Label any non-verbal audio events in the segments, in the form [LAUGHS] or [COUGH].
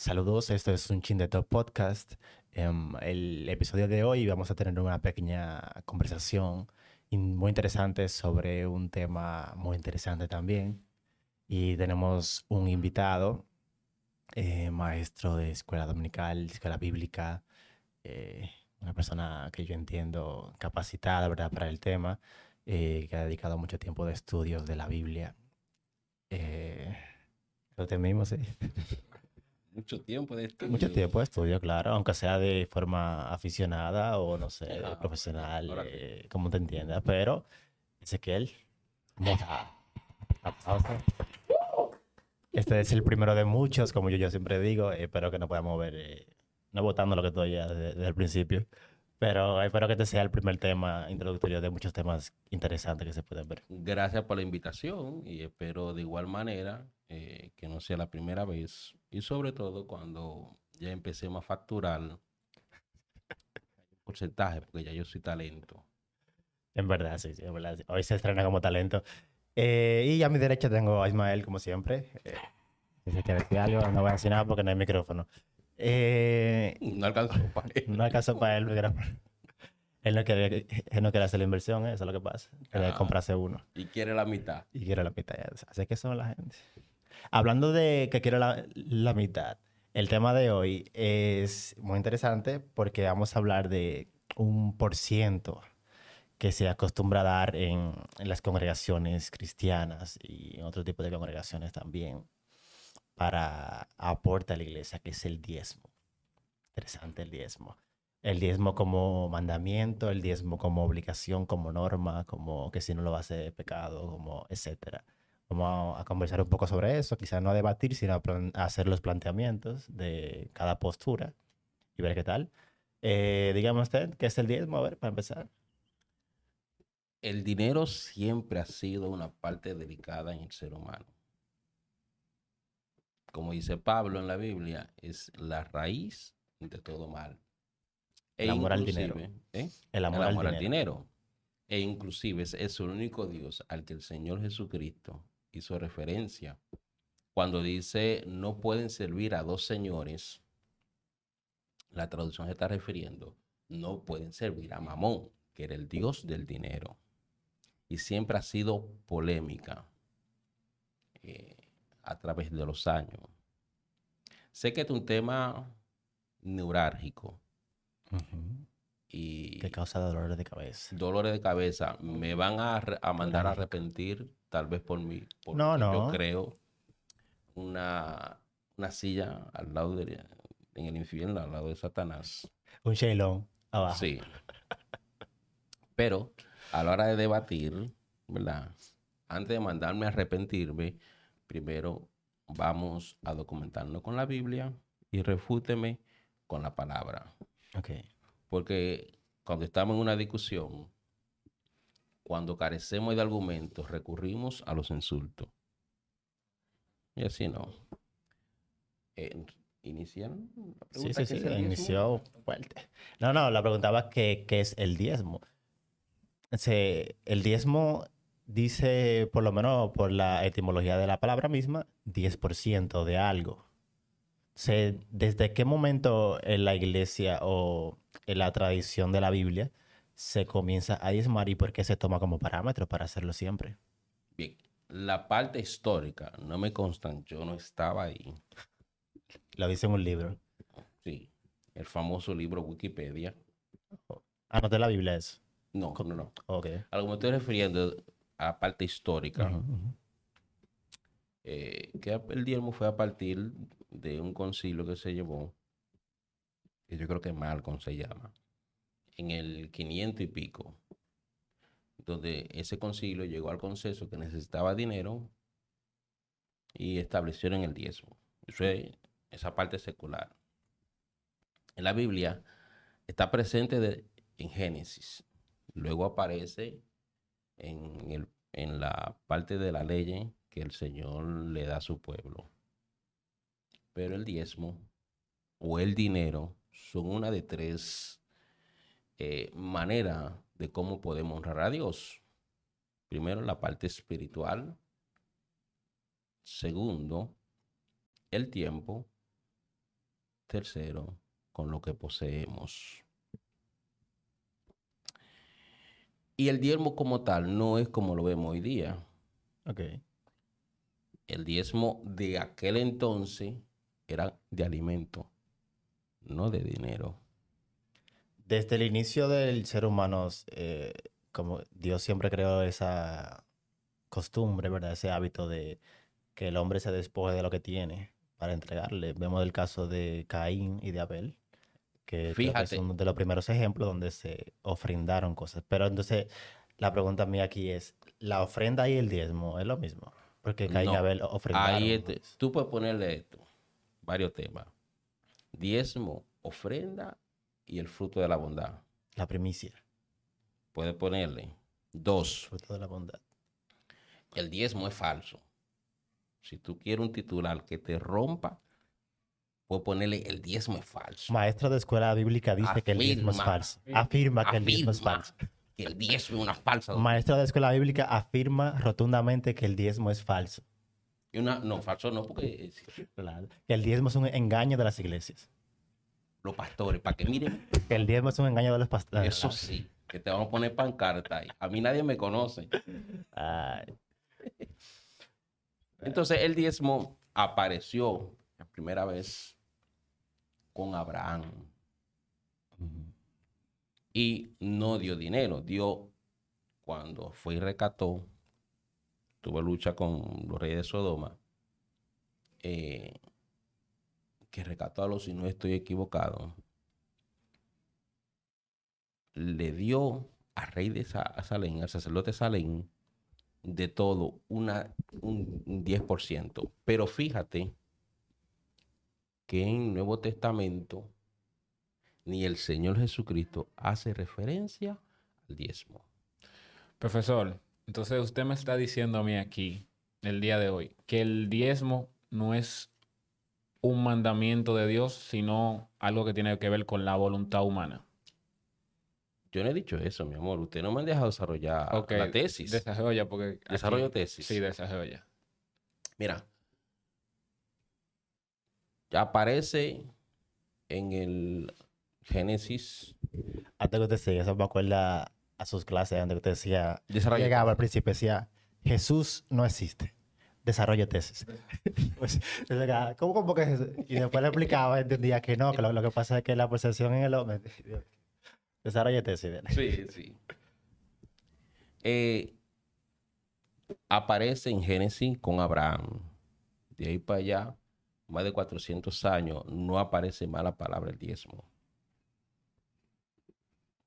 Saludos, esto es un Chin de Top Podcast. En el episodio de hoy vamos a tener una pequeña conversación muy interesante sobre un tema muy interesante también. Y tenemos un invitado, eh, maestro de escuela dominical, escuela bíblica, eh, una persona que yo entiendo capacitada, ¿verdad?, para el tema, eh, que ha dedicado mucho tiempo de estudios de la Biblia. Eh, lo temimos, sí. [LAUGHS] Mucho tiempo de estudio. Mucho tiempo de estudio, claro, aunque sea de forma aficionada o no sé, profesional, eh, como te entiendas, pero Ezequiel, vamos [LAUGHS] a, Este es el primero de muchos, como yo, yo siempre digo, espero que nos podamos ver no votando lo que estoy ya desde, el principio. Pero espero que este sea el primer tema introductorio de muchos temas interesantes que se pueden ver. Gracias por la invitación y espero de igual manera eh, que no sea la primera vez y sobre todo cuando ya empecemos a facturar porcentaje, porque ya yo soy talento. En verdad, sí, sí, en verdad. Hoy se estrena como talento. Eh, y a mi derecha tengo a Ismael, como siempre. Eh, si se quiere decir algo, no voy a decir nada porque no hay micrófono. Eh, [LAUGHS] no alcanzó [LAUGHS] para él. No alcanzó para él, [LAUGHS] él no quiere, él no quiere hacer la inversión, eso es lo que pasa. Quiere ah, comprarse uno. Y quiere la mitad. Y quiere la mitad. Así que son la gente. Hablando de que quiere la, la, mitad, el tema de hoy es muy interesante porque vamos a hablar de un por ciento que se acostumbra a dar en, en las congregaciones cristianas y en otro tipo de congregaciones también para aportar a la iglesia, que es el diezmo. Interesante el diezmo. El diezmo como mandamiento, el diezmo como obligación, como norma, como que si no lo hace de pecado, como etcétera. Vamos a conversar un poco sobre eso, quizás no a debatir, sino a, hacer los planteamientos de cada postura y ver qué tal. Eh, dígame usted, ¿qué es el diezmo? A ver, para empezar. El dinero siempre ha sido una parte delicada en el ser humano como dice Pablo en la Biblia, es la raíz de todo mal. E el amor al dinero. ¿eh? El amor, al, dinero. E inclusive es, es, el único Dios al que el Señor Jesucristo hizo referencia. Cuando dice no pueden servir a dos señores, la traducción se está refiriendo, no pueden servir a Mamón, que era el Dios del dinero. Y siempre ha sido polémica. Eh, a través de los años. Sé que es un tema neurálgico. y que causa dolores de cabeza. Dolores de cabeza. Me van a, mandar a arrepentir, tal vez por mí. no, no. Yo creo una, una silla al lado de, en el infierno, al lado de Satanás. Un Shailon abajo. Sí. Pero a la hora de debatir, ¿verdad? Antes de mandarme a arrepentirme, primero vamos a documentarnos con la Biblia y refúteme con la palabra. Okay. Porque cuando estamos en una discusión, cuando carecemos de argumentos, recurrimos a los insultos. Y así no. Eh, ¿Iniciaron? sí, sí, sí, inició fuerte. No, no, la preguntaba que, qué es el diezmo. el diezmo dice, por lo menos por la etimología de la palabra misma, 10% de algo. ¿Desde qué momento en la iglesia o en la tradición de la Biblia se comienza a diezmar y por qué se toma como parámetro para hacerlo siempre? Bien, la parte histórica no me constan, yo no estaba ahí. Lo dice en un libro. Sí, el famoso libro Wikipedia. Ah, no de la Biblia es. No, no, no. Ok. A lo que me estoy refiriendo a parte histórica, eh, que el diezmo fue a partir de un concilio que se llevó, que yo creo que Malcolm se llama, en el 500 y pico, donde ese concilio llegó al consenso que necesitaba dinero y establecieron el diezmo. Eso es esa parte secular. En la Biblia está presente en Génesis, luego aparece en, en la parte de la ley que el Señor le da a su pueblo. Pero el diezmo o el dinero son una de tres eh, maneras de cómo podemos honrar a Dios. Primero, la parte espiritual. Segundo, el tiempo. Tercero, con lo que poseemos. Y el diezmo como tal no es como lo vemos hoy día. Ok. El diezmo de aquel entonces era de alimento, no de dinero. Desde el inicio del ser humano, eh, como Dios siempre creó esa costumbre, ¿verdad? Ese hábito de que el hombre se despoje de lo que tiene para entregarle. Vemos el caso de Caín y de Abel, que, que es uno de los primeros ejemplos donde se ofrendaron cosas. Pero entonces, la pregunta mía aquí es, ¿la ofrenda y el diezmo es lo mismo? Porque Caín y Abel ofrendaron. Ahí este, tú puedes ponerle esto, varios temas. Diezmo, ofrenda y el fruto de la bondad. La primicia. Puedes ponerle dos. Fruto de la bondad. El diezmo es falso. Si tú quieres un titular que te rompa, puedes ponerle el diezmo es falso. Maestro de escuela bíblica dice que el diezmo es falso. Afirma que el diezmo es falso. Que el diezmo es una falsa. Maestro de escuela bíblica afirma rotundamente que el diezmo es falso. no, falso no, porque... Que el diezmo es un engaño de las iglesias. Los pastores, para que miren. Que el diezmo es un engaño de los pastores. Eso sí, que te vamos a poner pancarta ahí. A mí nadie me conoce. Ay. Entonces el diezmo apareció la primera vez con Abraham. Y no dio dinero, dio cuando fue y recató, tuvo lucha con los reyes de Sodoma, eh, que recató a los, si no estoy equivocado, le dio al rey de Salén, al sacerdote Salén, de todo una, un 10%. Pero fíjate que en el Nuevo Testamento ni el Señor Jesucristo hace referencia al diezmo. Profesor, entonces usted me está diciendo a mí aquí, el día de hoy, que el diezmo no es un mandamiento de Dios, sino algo que tiene que ver con la voluntad humana. Yo no he dicho eso, mi amor. Usted no me ha dejado desarrollar la tesis. Desarrolla, porque. Desarrollo tesis. Sí, desarrolla. Mira. Aparece en el Génesis. Antes que usted siga, eso me acuerda a sus clases, donde usted decía. Llegaba al principio, decía: Jesús no existe. Desarrollo tesis. [LAUGHS] pues, ¿cómo, cómo que Jesús? Y después le explicaba, entendía que no, que lo, lo que pasa es que la percepción en el hombre. [LAUGHS] Desarrollate esa idea. Sí, sí. Eh, aparece en Génesis con Abraham. De ahí para allá, más de 400 años, no aparece más la palabra el diezmo.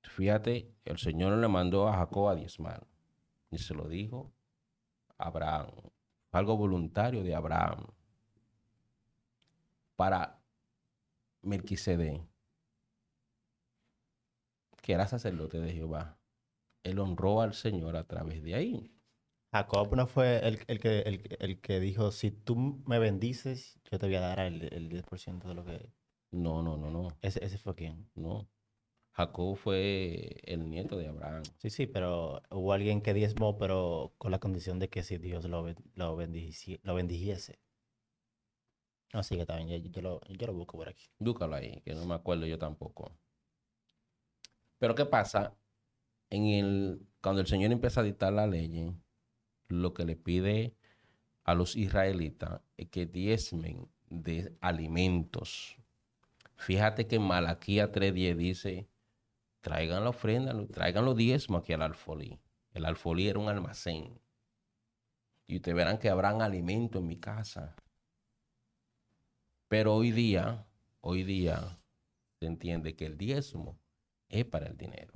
Fíjate, el Señor le mandó a Jacob a diezmar. Y se lo dijo a Abraham. Algo voluntario de Abraham. Para Melquisedec que era sacerdote de Jehová. Él honró al Señor a través de ahí. Jacob no fue el, que, el, que dijo, si tú me bendices, yo te voy a dar el, 10% de lo que... No, no, no, no. ¿Ese, ¿Ese fue quién? No. Jacob fue el nieto de Abraham. Sí, sí, pero hubo alguien que diezmó, pero con la condición de que si Dios lo, lo, lo bendijese. No, sí, que también, yo, lo, yo lo busco por aquí. Búscalo ahí, que no me acuerdo yo tampoco. Pero ¿qué pasa? En el, cuando el Señor empieza a dictar la ley, lo que le pide a los israelitas es que diezmen de alimentos. Fíjate que en Malaquía 3.10 dice, traigan la ofrenda, traigan los diezmos aquí al alfolí. El alfolí era un almacén. Y ustedes verán que habrán alimento en mi casa. Pero hoy día, hoy día, se entiende que el diezmo es para el dinero.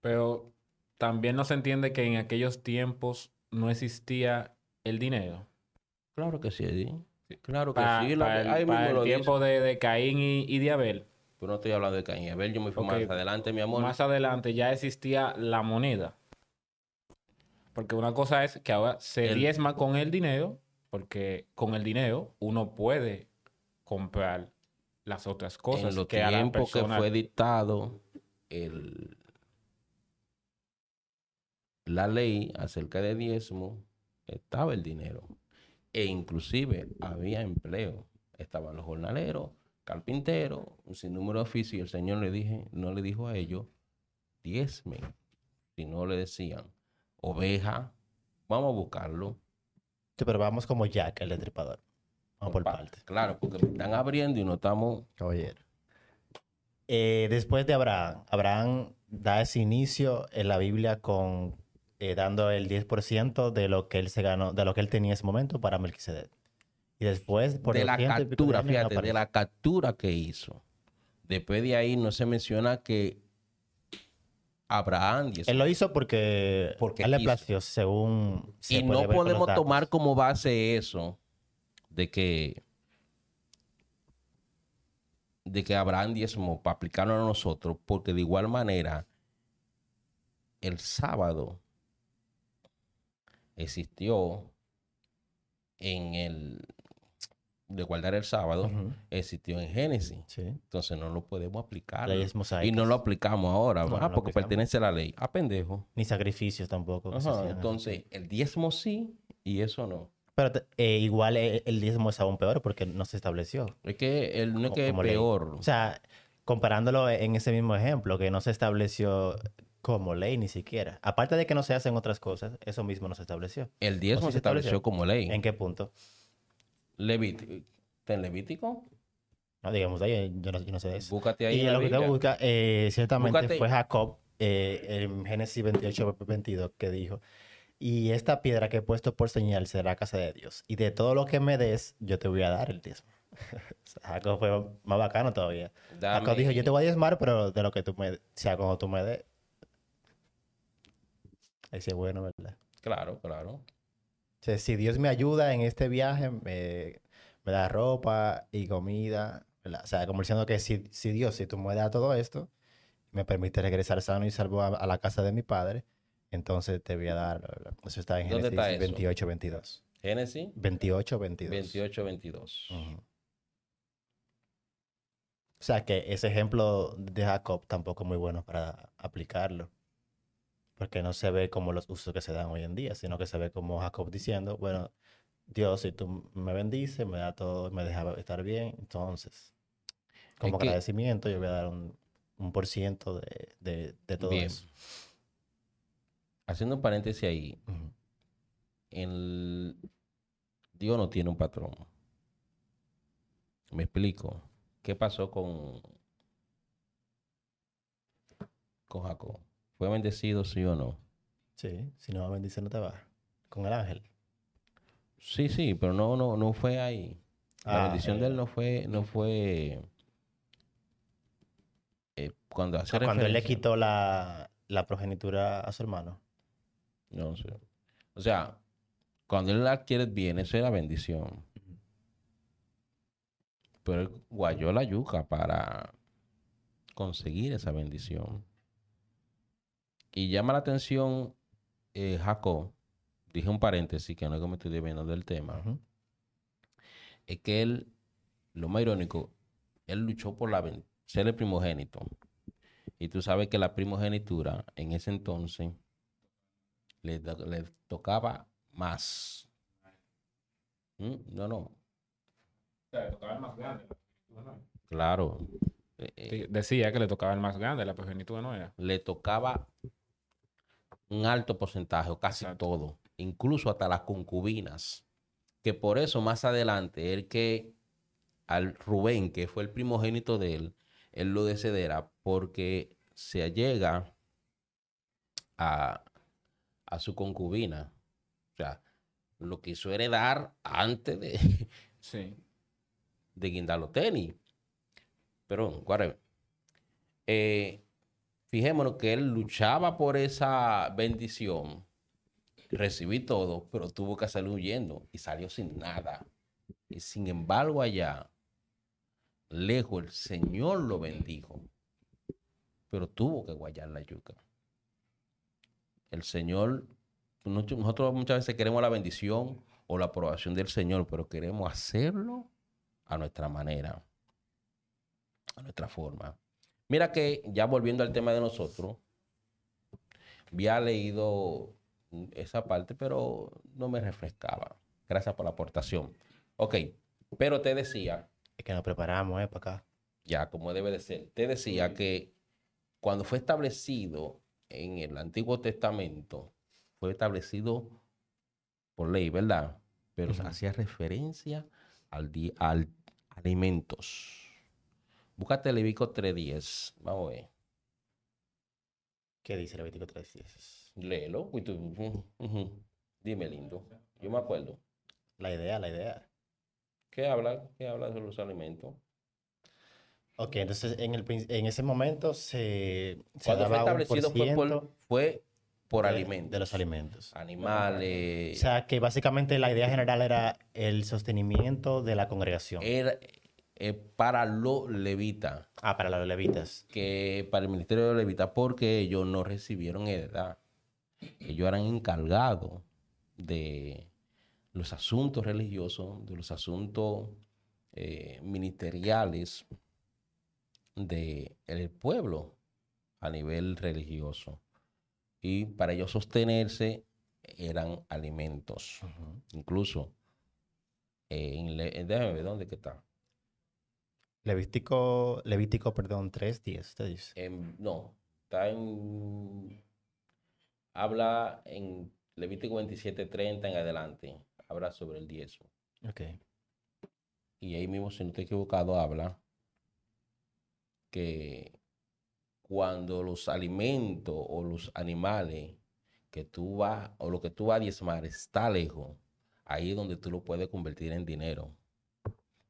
Pero también no se entiende que en aquellos tiempos no existía el dinero. Claro que sí, Claro que sí. Para el, tiempo de, Caín y, de Abel. Pero no estoy hablando de Caín y Abel, yo me fui más adelante, mi amor. Más adelante ya existía la moneda. Porque una cosa es que ahora se diezma con el dinero, porque con el dinero uno puede comprar las otras cosas. En los que tiempos que fue dictado el, la ley acerca de diezmo, estaba el dinero. E inclusive había empleo. Estaban los jornaleros, carpintero, un sinnúmero de oficios, y el Señor le dije, no le dijo a ellos, diezme, si no le decían, oveja, vamos a buscarlo. Sí, pero vamos como Jack, el destripador. Vamos por Pa- partes. Claro, porque me están abriendo y no estamos... Caballero. Eh, después de Abraham, Abraham da ese inicio en la Biblia con eh, dando el 10% de lo que él se ganó, de lo que él tenía en ese momento para Melquisedec. Y después, por de la 200 y pico de captura, no fíjate, de la captura que hizo. Después de ahí no se menciona que Abraham y, Él lo hizo porque, Porque él le plació, según se y no podemos tomar como base eso de que de que Abraham diezmo para aplicarlo a nosotros, porque de igual manera el sábado existió en el de guardar el sábado existió en Génesis. Sí. Entonces no lo podemos aplicar. Leyes Y no lo aplicamos ahora, No, ah, no porque aplicamos. pertenece a la ley. A pendejo. Ni sacrificios tampoco. Ajá, entonces, el diezmo sí y eso no. Pero eh, igual eh, el diezmo es aún peor porque no se estableció. Es que el, no es que es ley. peor. O sea, comparándolo en ese mismo ejemplo, que no se estableció como ley ni siquiera. Aparte de que no se hacen otras cosas, eso mismo no se estableció. el diezmo ¿o sí se estableció? estableció como ley. ¿En qué punto? Levítico. ¿Está en Levítico? No, digamos, ahí yo no, yo no sé de eso. Búscate ahí Y lo que te busca, eh, ciertamente Búscate- fue Jacob eh, en Génesis 28, 22, que dijo, y esta piedra que he puesto por señal será casa de Dios, y de todo lo que me des, yo te voy a dar el diezmo. [LAUGHS] Jacob fue más bacano todavía. Dame- Jacob dijo, yo te voy a diezmar, pero de lo que tú me, o sea, cuando tú me des. Sí es bueno, ¿verdad? Claro, claro. O sea, si Dios me ayuda en este viaje, me, me da ropa y comida, ¿verdad? O sea, como diciendo que si, si Dios, si tú me das todo esto, me permite regresar sano y salvo a, a la casa de mi padre, entonces te voy a dar, eso está en ¿Dónde Génesis está eso? 28, 22. Génesis 28, 22. 28, 22. Ujú. O sea, que ese ejemplo de Jacob tampoco es muy bueno para aplicarlo. Porque no se ve como los usos que se dan hoy en día, sino que se ve como Jacob diciendo, bueno, Dios, si tú me bendices, me da todo, me deja estar bien, entonces, como agradecimiento, yo voy a dar un, un por ciento de, de, de todo Bien. eso. Haciendo un paréntesis ahí, el... Dios no tiene un patrón. Me explico. ¿Qué pasó con, con Jacob? ¿Fue bendecido, sí o no? Sí, si no bendice, no te va. Con el ángel. Sí, sí, pero no, no, no fue ahí. La Ah, bendición de él no fue, no fue eh, cuando hace Cuando él le quitó la, la progenitura a su hermano. No sé. O sea, cuando él adquiere bien, eso era bendición. Pero él guayó la yuca para conseguir esa bendición. Y llama la atención eh, Jacob, dije un paréntesis que no es que me estoy desviando del tema, es que él, lo más irónico, él luchó por la ser el primogénito. Y tú sabes que la primogenitura en ese entonces le, to- le tocaba más. ¿Mm? No, no, claro. Eh, eh, Sí, Decía que le tocaba el más grande, la progenitura no era. le tocaba un alto porcentaje, o casi Exacto. todo, incluso hasta las concubinas. Que por eso más adelante, él que al Rubén, que fue el primogénito de él, él lo decedera porque se allega a, a su concubina. O sea, lo quiso heredar antes de, Sí. de tenis. Pero, whatever. Eh, fijémonos que él luchaba por esa bendición. Recibí todo, pero tuvo que salir huyendo y salió sin nada. Y sin embargo, allá, lejos, el Señor lo bendijo. Pero tuvo que guayar la yuca. El Señor, nosotros muchas veces queremos la bendición o la aprobación del Señor, pero queremos hacerlo a nuestra manera, a nuestra forma. Mira que ya volviendo al tema de nosotros, había leído esa parte, pero no me refrescaba. Gracias por la aportación. Ok, pero te decía, Es que nos preparamos, ¿eh? Para acá. ya como debe de ser. Te decía que cuando fue establecido en el Antiguo Testamento, fue establecido por ley, ¿verdad? Pero hacía referencia al, al alimentos. Búscate Levítico 3.10. Vamos a ver. ¿Qué dice Levítico 3.10? Léelo. Dime, lindo. Yo me acuerdo. La idea, la idea. ¿Qué habla? ¿Qué habla de los alimentos? Ok, entonces en, el, prin- en ese momento se, se Cuando fue establecido fue por por, fue por de- alimentos. De los alimentos. Animales. O sea, que básicamente la idea general era el sostenimiento de la congregación. era eh, para los levitas, Ah, para los levitas. que para el ministerio de levitas, porque ellos no recibieron heredad. Ellos eran encargados de los asuntos religiosos, de los asuntos eh, ministeriales del pueblo a nivel religioso. Y para ellos sostenerse eran alimentos. Incluso, eh, en- déjame ver dónde que está. Levítico, Levítico, perdón, 3.10, usted dice. En- no, está en. Habla en Levítico 27:30 en adelante. Habla sobre el diezmo. Ok. Y ahí mismo, si no estoy equivocado, habla que cuando los alimentos o los animales que tú vas, o lo que tú vas a diezmar está lejos, ahí es donde tú lo puedes convertir en dinero.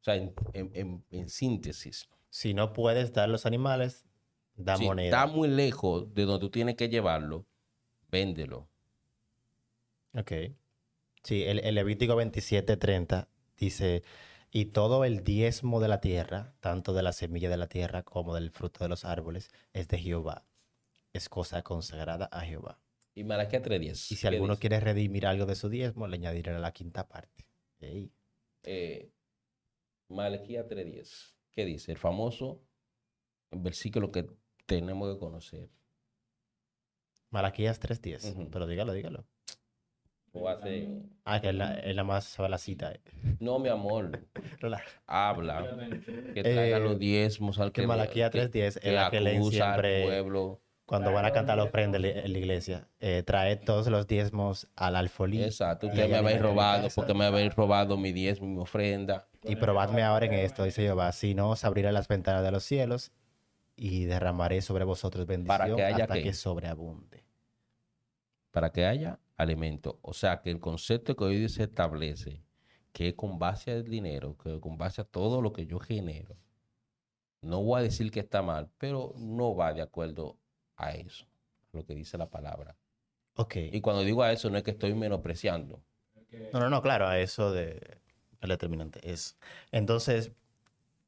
O sea, en, en- en- en síntesis. Si no puedes dar los animales, da Si moneda. está muy lejos de donde tú tienes que llevarlo, véndelo. Ok. Sí, el, el Levítico 27:30 dice, y todo el diezmo de la tierra, tanto de la semilla de la tierra como del fruto de los árboles, es de Jehová. Es cosa consagrada a Jehová. Y Malaquía 3.10. Y si ¿qué alguno dice? quiere redimir algo de su diezmo, le añadirá la quinta parte. Eh, Malaquía 3.10. ¿Qué dice? El famoso versículo que tenemos que conocer. Malaquías 3:10. Ujú. Pero dígalo, dígalo. O hace- Ah, que es la, es la más sabe la cita. eh. No, mi amor, [LAUGHS] habla que traiga Eh, los diezmos al que que, Malaquía que- 3:10 es la que leen acusa al siempre pueblo. Cuando van a cantar la ofrenda en la- iglesia. Eh, trae todos los diezmos al alfolí. Exacto, usted me habéis robado porque me habéis robado mi diezmo y mi ofrenda. Y probadme ahora en esto, dice Jehová, si no os abriré las ventanas de los cielos y derramaré sobre vosotros bendición Para que haya hasta qué? que sobreabunde. para que haya alimento. O sea, que el concepto que hoy se establece, que con base al dinero, que con base a todo lo que yo genero, no voy a decir que está mal, pero no va de acuerdo a eso, a lo que dice la palabra. Ok. Y cuando digo a eso, no es que estoy menospreciando. No, no, no, claro, a eso de el determinante es. Entonces,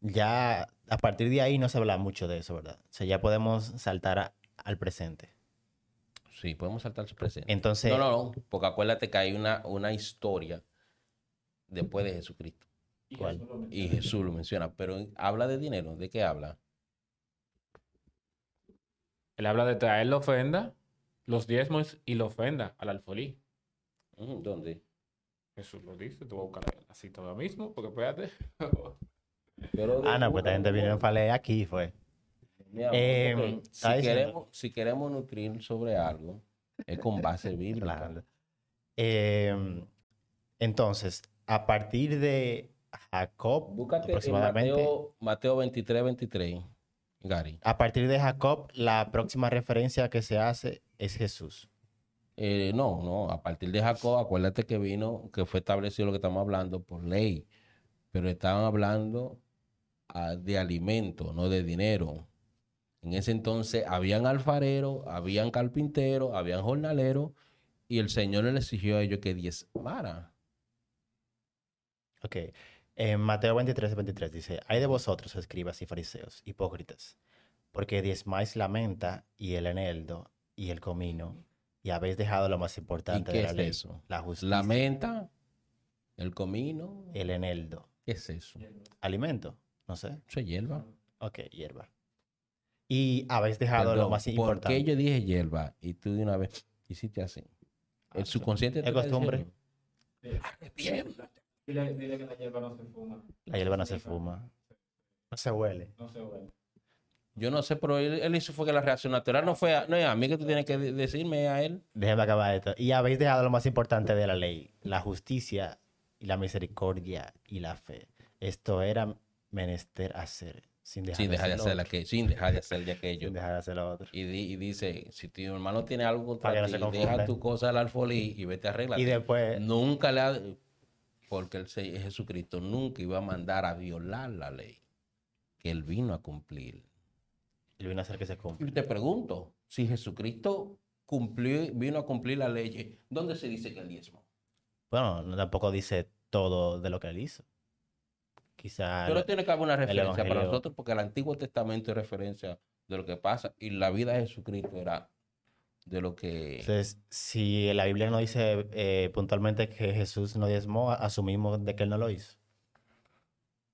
ya a partir de ahí no se habla mucho de eso, ¿verdad? O sea, ya podemos saltar a- al presente. Sí, podemos saltar su presente. Entonces, No, no, no, porque acuérdate que hay una, una historia después de Jesucristo. ¿cuál? Y Jesús lo menciona, pero habla de dinero. ¿De qué habla? Él habla de traer la ofrenda, los diezmos y la ofrenda al alfolí. Ujú, ¿Dónde? Jesús lo dice, te voy a buscar la- cita ahora mismo, porque espérate. Pero Ah, no, pues esta gente vinieron para leer aquí, fue. Eh, si, queremos, si queremos nutrir sobre algo, es con base [LAUGHS] bíblica. Claro. Eh, entonces, a partir de Jacob, Búscate en aproximadamente, Mateo, Mateo 23, 23, Gary. a partir de Jacob, la próxima referencia que se hace es Jesús. Eh, no, no, a partir de Jacob, acuérdate que vino, que fue establecido lo que estamos hablando por ley, pero estaban hablando ah, de alimento, no de dinero. En ese entonces habían alfareros, habían carpinteros, habían jornaleros, y el Señor les exigió a ellos que diezmaran. Ok. En Mateo 23, 23 dice, hay de vosotros, escribas y fariseos, hipócritas, porque diezmáis la menta y el eneldo y el comino, y habéis dejado lo más ¿Y importante qué de la es ley, eso? la justicia, La menta, el comino, el eneldo. ¿qué es eso? Alimento, no sé. Eso es hierba. Ok, hierba. Y habéis dejado lo Perdón, más ¿Por importante. qué yo dije hierba y tú de una vez hiciste así? El subconsciente Es costumbre. diciendo, Dile, dile que la hierba no se fuma. La hierba no se fuma. No se huele. No se huele. Yo no sé, pero él, él hizo fue que la reacción natural no fue a, no es a mí que tú tienes que de- decirme a él. Déjeme acabar esto. Y habéis dejado lo más importante de la ley, la justicia y la misericordia y la fe. Esto era menester hacer, sin dejar, Sin dejar de hacer hacer lo la otro, que, sin dejar de hacer de aquello. sin dejar de hacer lo otro. Y, di- y dice, si tu hermano tiene algo contra ti, deja tu cosa al alfolí y vete a arreglar. Y después, Nunca le ha... Porque el Jesucristo nunca iba a mandar a violar la ley que él vino a cumplir. él vino a hacer que se cumpla. Y te pregunto, si Jesucristo cumplió, vino a cumplir la ley, ¿dónde se dice que el diezmo? Bueno, no tampoco dice todo de lo que él hizo. Quizá Pero tiene que haber una referencia para nosotros porque el Antiguo Testamento es referencia de lo que pasa y la vida de Jesucristo era de lo que... Entonces, si la Biblia no dice eh, puntualmente que Jesús no diezmó, asumimos de que él no lo hizo.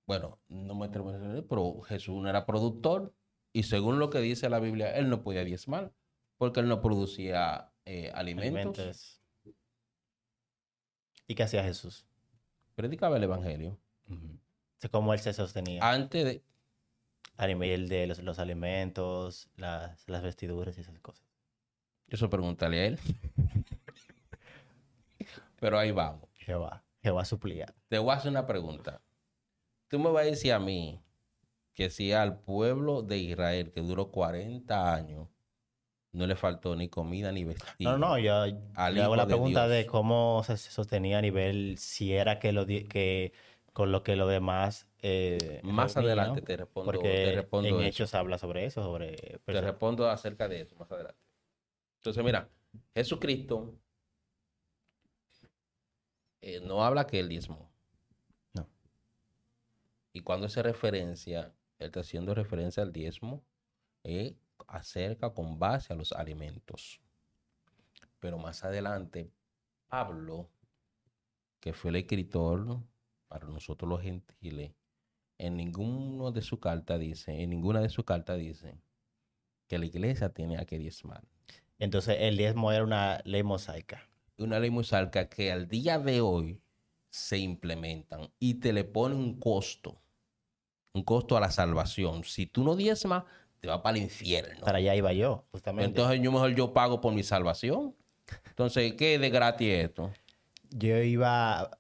Bueno, no me atrevo a decir, pero Jesús no era productor y según lo que dice la Biblia, él no podía diezmar porque él no producía eh, alimentos. Alimentos. ¿Y qué hacía Jesús? Predicaba el Evangelio. Ujú. Sé cómo él se sostenía Antes de... a nivel de los, los alimentos, las, las vestiduras y esas cosas. Eso pregúntale a él. [LAUGHS] Pero ahí vamos. Jehová, Jehová suplía. Te voy a hacer una pregunta. Tú me vas a decir a mí que si al pueblo de Israel, que duró 40 años, no le faltó ni comida ni vestido. No, no, yo, yo hago la de pregunta Dios. de cómo se sostenía a nivel, si era que lo que con lo que lo demás eh, Más reunía, adelante te respondo, porque te respondo en eso. Hechos habla sobre eso, sobre Te respondo acerca de eso más adelante. Entonces, mira, Jesucristo eh, no habla que él diezmó. No. Y cuando hace referencia, él está haciendo referencia al diezmo eh, acerca con base a los alimentos. Pero más adelante, Pablo, que fue el escritor para nosotros los gentiles, en ninguno de sus cartas dice, en ninguna de sus cartas dice que la iglesia tiene que diezmar. Entonces el diezmo era una ley mosaica. Una ley mosaica que al día de hoy se implementan y te le pone un costo, un costo a la salvación. Si tú no diezmas, te va para el infierno. Para allá iba yo, justamente. Entonces yo mejor yo pago por mi salvación. Entonces, ¿qué es de gratis esto? yo iba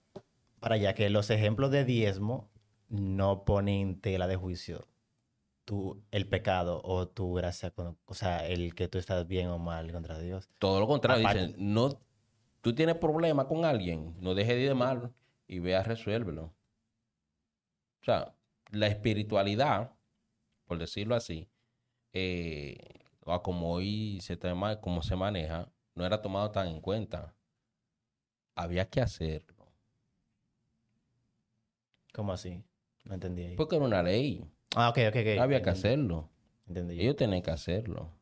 para allá que los ejemplos de diezmo no ponen tela de juicio. Tu, el pecado o tu gracia, con- o sea, el que tú estás bien o mal contra Dios. Todo lo contrario, Aparte- dicen, no, tú tienes problema con alguien, no dejes de ir de mal y ve a resuélvelo. O sea, la espiritualidad, por decirlo así, eh, o como hoy se toma, como se maneja, no era tomado tan en cuenta. Había que hacerlo, ¿Cómo así? No entendí ahí. porque era una ley, Ah, ok, ok, ok. había que hacerlo, Entendí ellos tenían que hacerlo.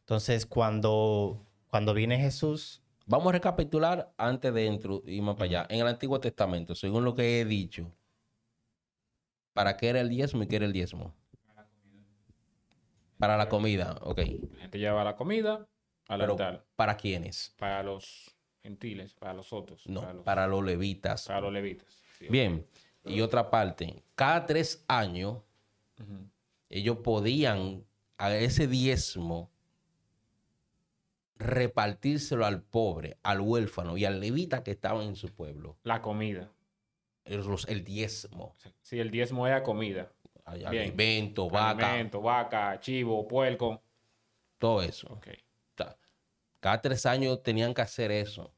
Entonces, cuando, cuando viene Jesús, Vamos a recapitular antes de irnos para allá. En el Antiguo Testamento, según lo que he dicho, ¿para qué era el diezmo y qué era el diezmo? Para la comida, ok. La gente lleva la comida al Pero, altar. ¿para quiénes? Para los gentiles, para los otros. No, para los, para los levitas. para los levitas. Sí. Bien, y otra parte, cada tres años ellos podían a ese diezmo repartírselo al pobre, al huérfano y al levita que estaban en su pueblo. La comida. El, diezmo. Sí, el diezmo era comida. Alimento, vaca, Alimento, vaca, chivo, puerco. todo eso. Cada tres años tenían que hacer eso.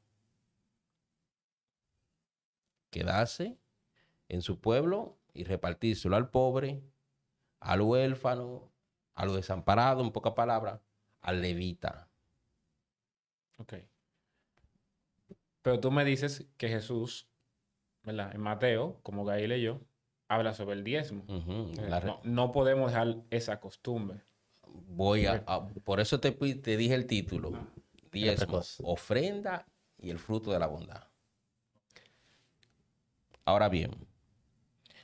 Quedarse en su pueblo y repartírselo al pobre, al huérfano, a los desamparados, en pocas palabras, al levita. Ok. Pero tú me dices que Jesús, ¿verdad? En Mateo, como ahí leyó, habla sobre el diezmo. Entonces, no, no podemos dejar esa costumbre. Voy a, a- por eso te, dije el título. Diezmo, cosa. ofrenda y el fruto de la bondad. Ahora bien,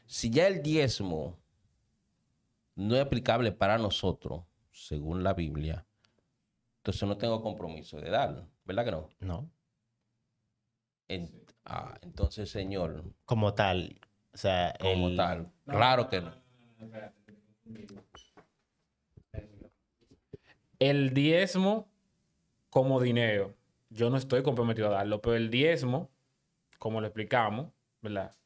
si ya el diezmo no es aplicable para nosotros, según la Biblia, entonces no tengo compromiso de dar, ¿verdad que no? no, En- ah, entonces, Señor, como tal, o sea, como el- tal, claro que no. El diezmo como dinero, yo no estoy comprometido a darlo, pero el diezmo, como lo explicamos, ¿verdad?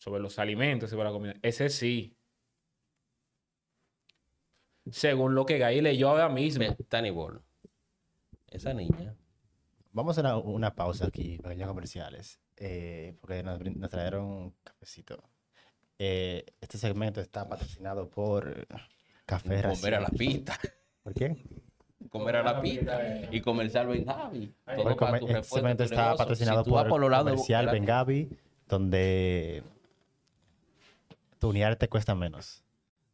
Sobre los alimentos y sobre la comida, ese sí. Según lo que Gay leyó ahora mismo. Ball. Esa niña. Vamos a hacer una, una pausa aquí, pequeños comerciales, eh, porque nos, nos trajeron un cafecito. Eh, este segmento está patrocinado por Café Comer a la pista. ¿Por qué? Comer a la pista. Y comercial Ben Javi. Todo para tu este segmento está patrocinado Si por, de- Comercial. Bengavi, donde tunear te cuesta menos.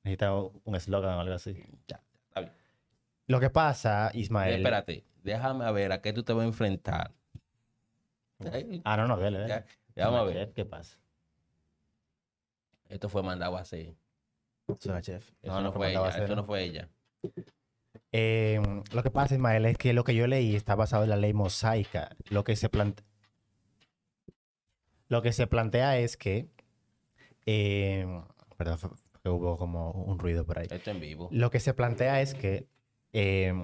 Necesita un eslogan o algo así. Ya, está bien. Lo que pasa, Ismael. Espérate, déjame a ver a qué tú te vas a enfrentar. Eh, Ah, no, no, dele, dele. ya, Déjame a ver. Chef, ¿Qué pasa? Esto fue mandado a hacer. Suena chef. Eso no, fue ella. hacer, Eso ¿no? no fue ella. Eh, lo que pasa, Ismael, es que lo que yo leí está basado en la ley mosaica. Lo que se plantea, lo que se plantea es que, eh, perdón, que hubo como un ruido por ahí. Esto en vivo. Lo que se plantea es que eh,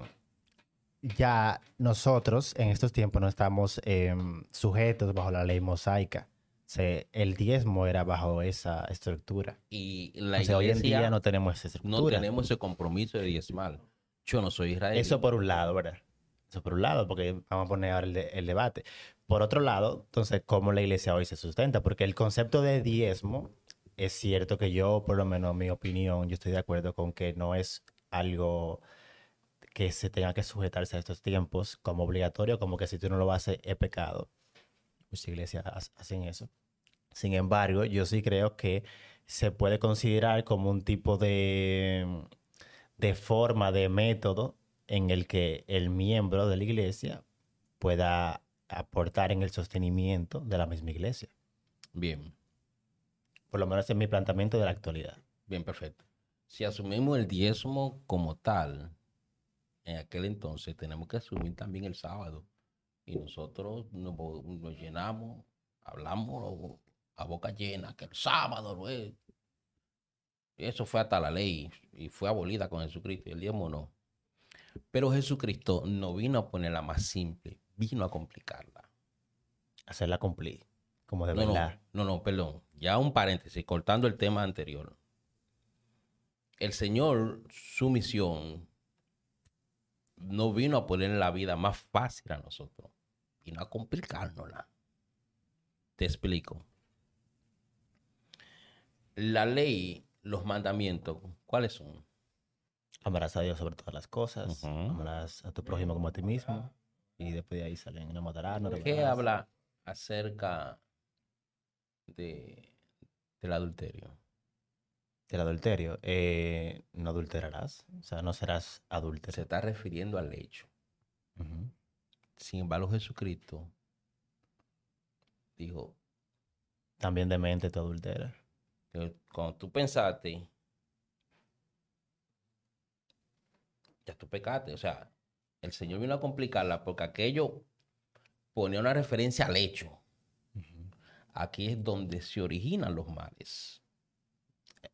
ya nosotros en estos tiempos no estamos eh, sujetos bajo la ley mosaica. Se- el diezmo era bajo esa estructura. Y la o sea, hoy en día no tenemos esa no estructura. tenemos ese compromiso de diezmal. Yo no soy israelí. Eso por un lado, ¿verdad? Eso por un lado, porque vamos a poner ahora el, de- el debate. Por otro lado, entonces, ¿cómo la iglesia hoy se sustenta? Porque el concepto de diezmo es cierto que yo, por lo menos mi opinión, yo estoy de acuerdo con que no es algo que se tenga que sujetarse a estos tiempos como obligatorio, como que si tú no lo haces es pecado. Muchas iglesias ha- hacen eso. Sin embargo, yo sí creo que se puede considerar como un tipo de, de forma, de método en el que el miembro de la iglesia pueda aportar en el sostenimiento de la misma iglesia. Bien, Por lo menos en mi planteamiento de la actualidad. bien, perfecto. Si asumimos el diezmo como tal, en aquel entonces tenemos que asumir también el sábado. Y nosotros nos, llenamos, hablamos a boca llena, que el sábado no es. Eso fue hasta la ley y fue abolida con Jesucristo y el diezmo no. Pero Jesucristo no vino a ponerla más simple, vino a complicarla. Hacerla cumplir, como de No, verdad. no, no, perdón. Ya un paréntesis, cortando el tema anterior. El Señor, su misión, no vino a poner la vida más fácil a nosotros, vino a complicárnosla. Te explico. La ley, los mandamientos, ¿cuáles son? Amarás a Dios sobre todas las cosas. Amarás a tu prójimo como a ti mismo. Y después de ahí salen, no matarás, no ¿Qué habla acerca de, del adulterio? Del adulterio. Eh, no adulterarás. O sea, no serás Se adúltero. está refiriendo al hecho. Sin embargo, Jesucristo dijo, También de mente tú adulteras. cuando tú pensaste, ya tú pecaste. O sea, el Señor vino a complicarla porque aquello ponía una referencia al hecho. Aquí es donde se originan los males.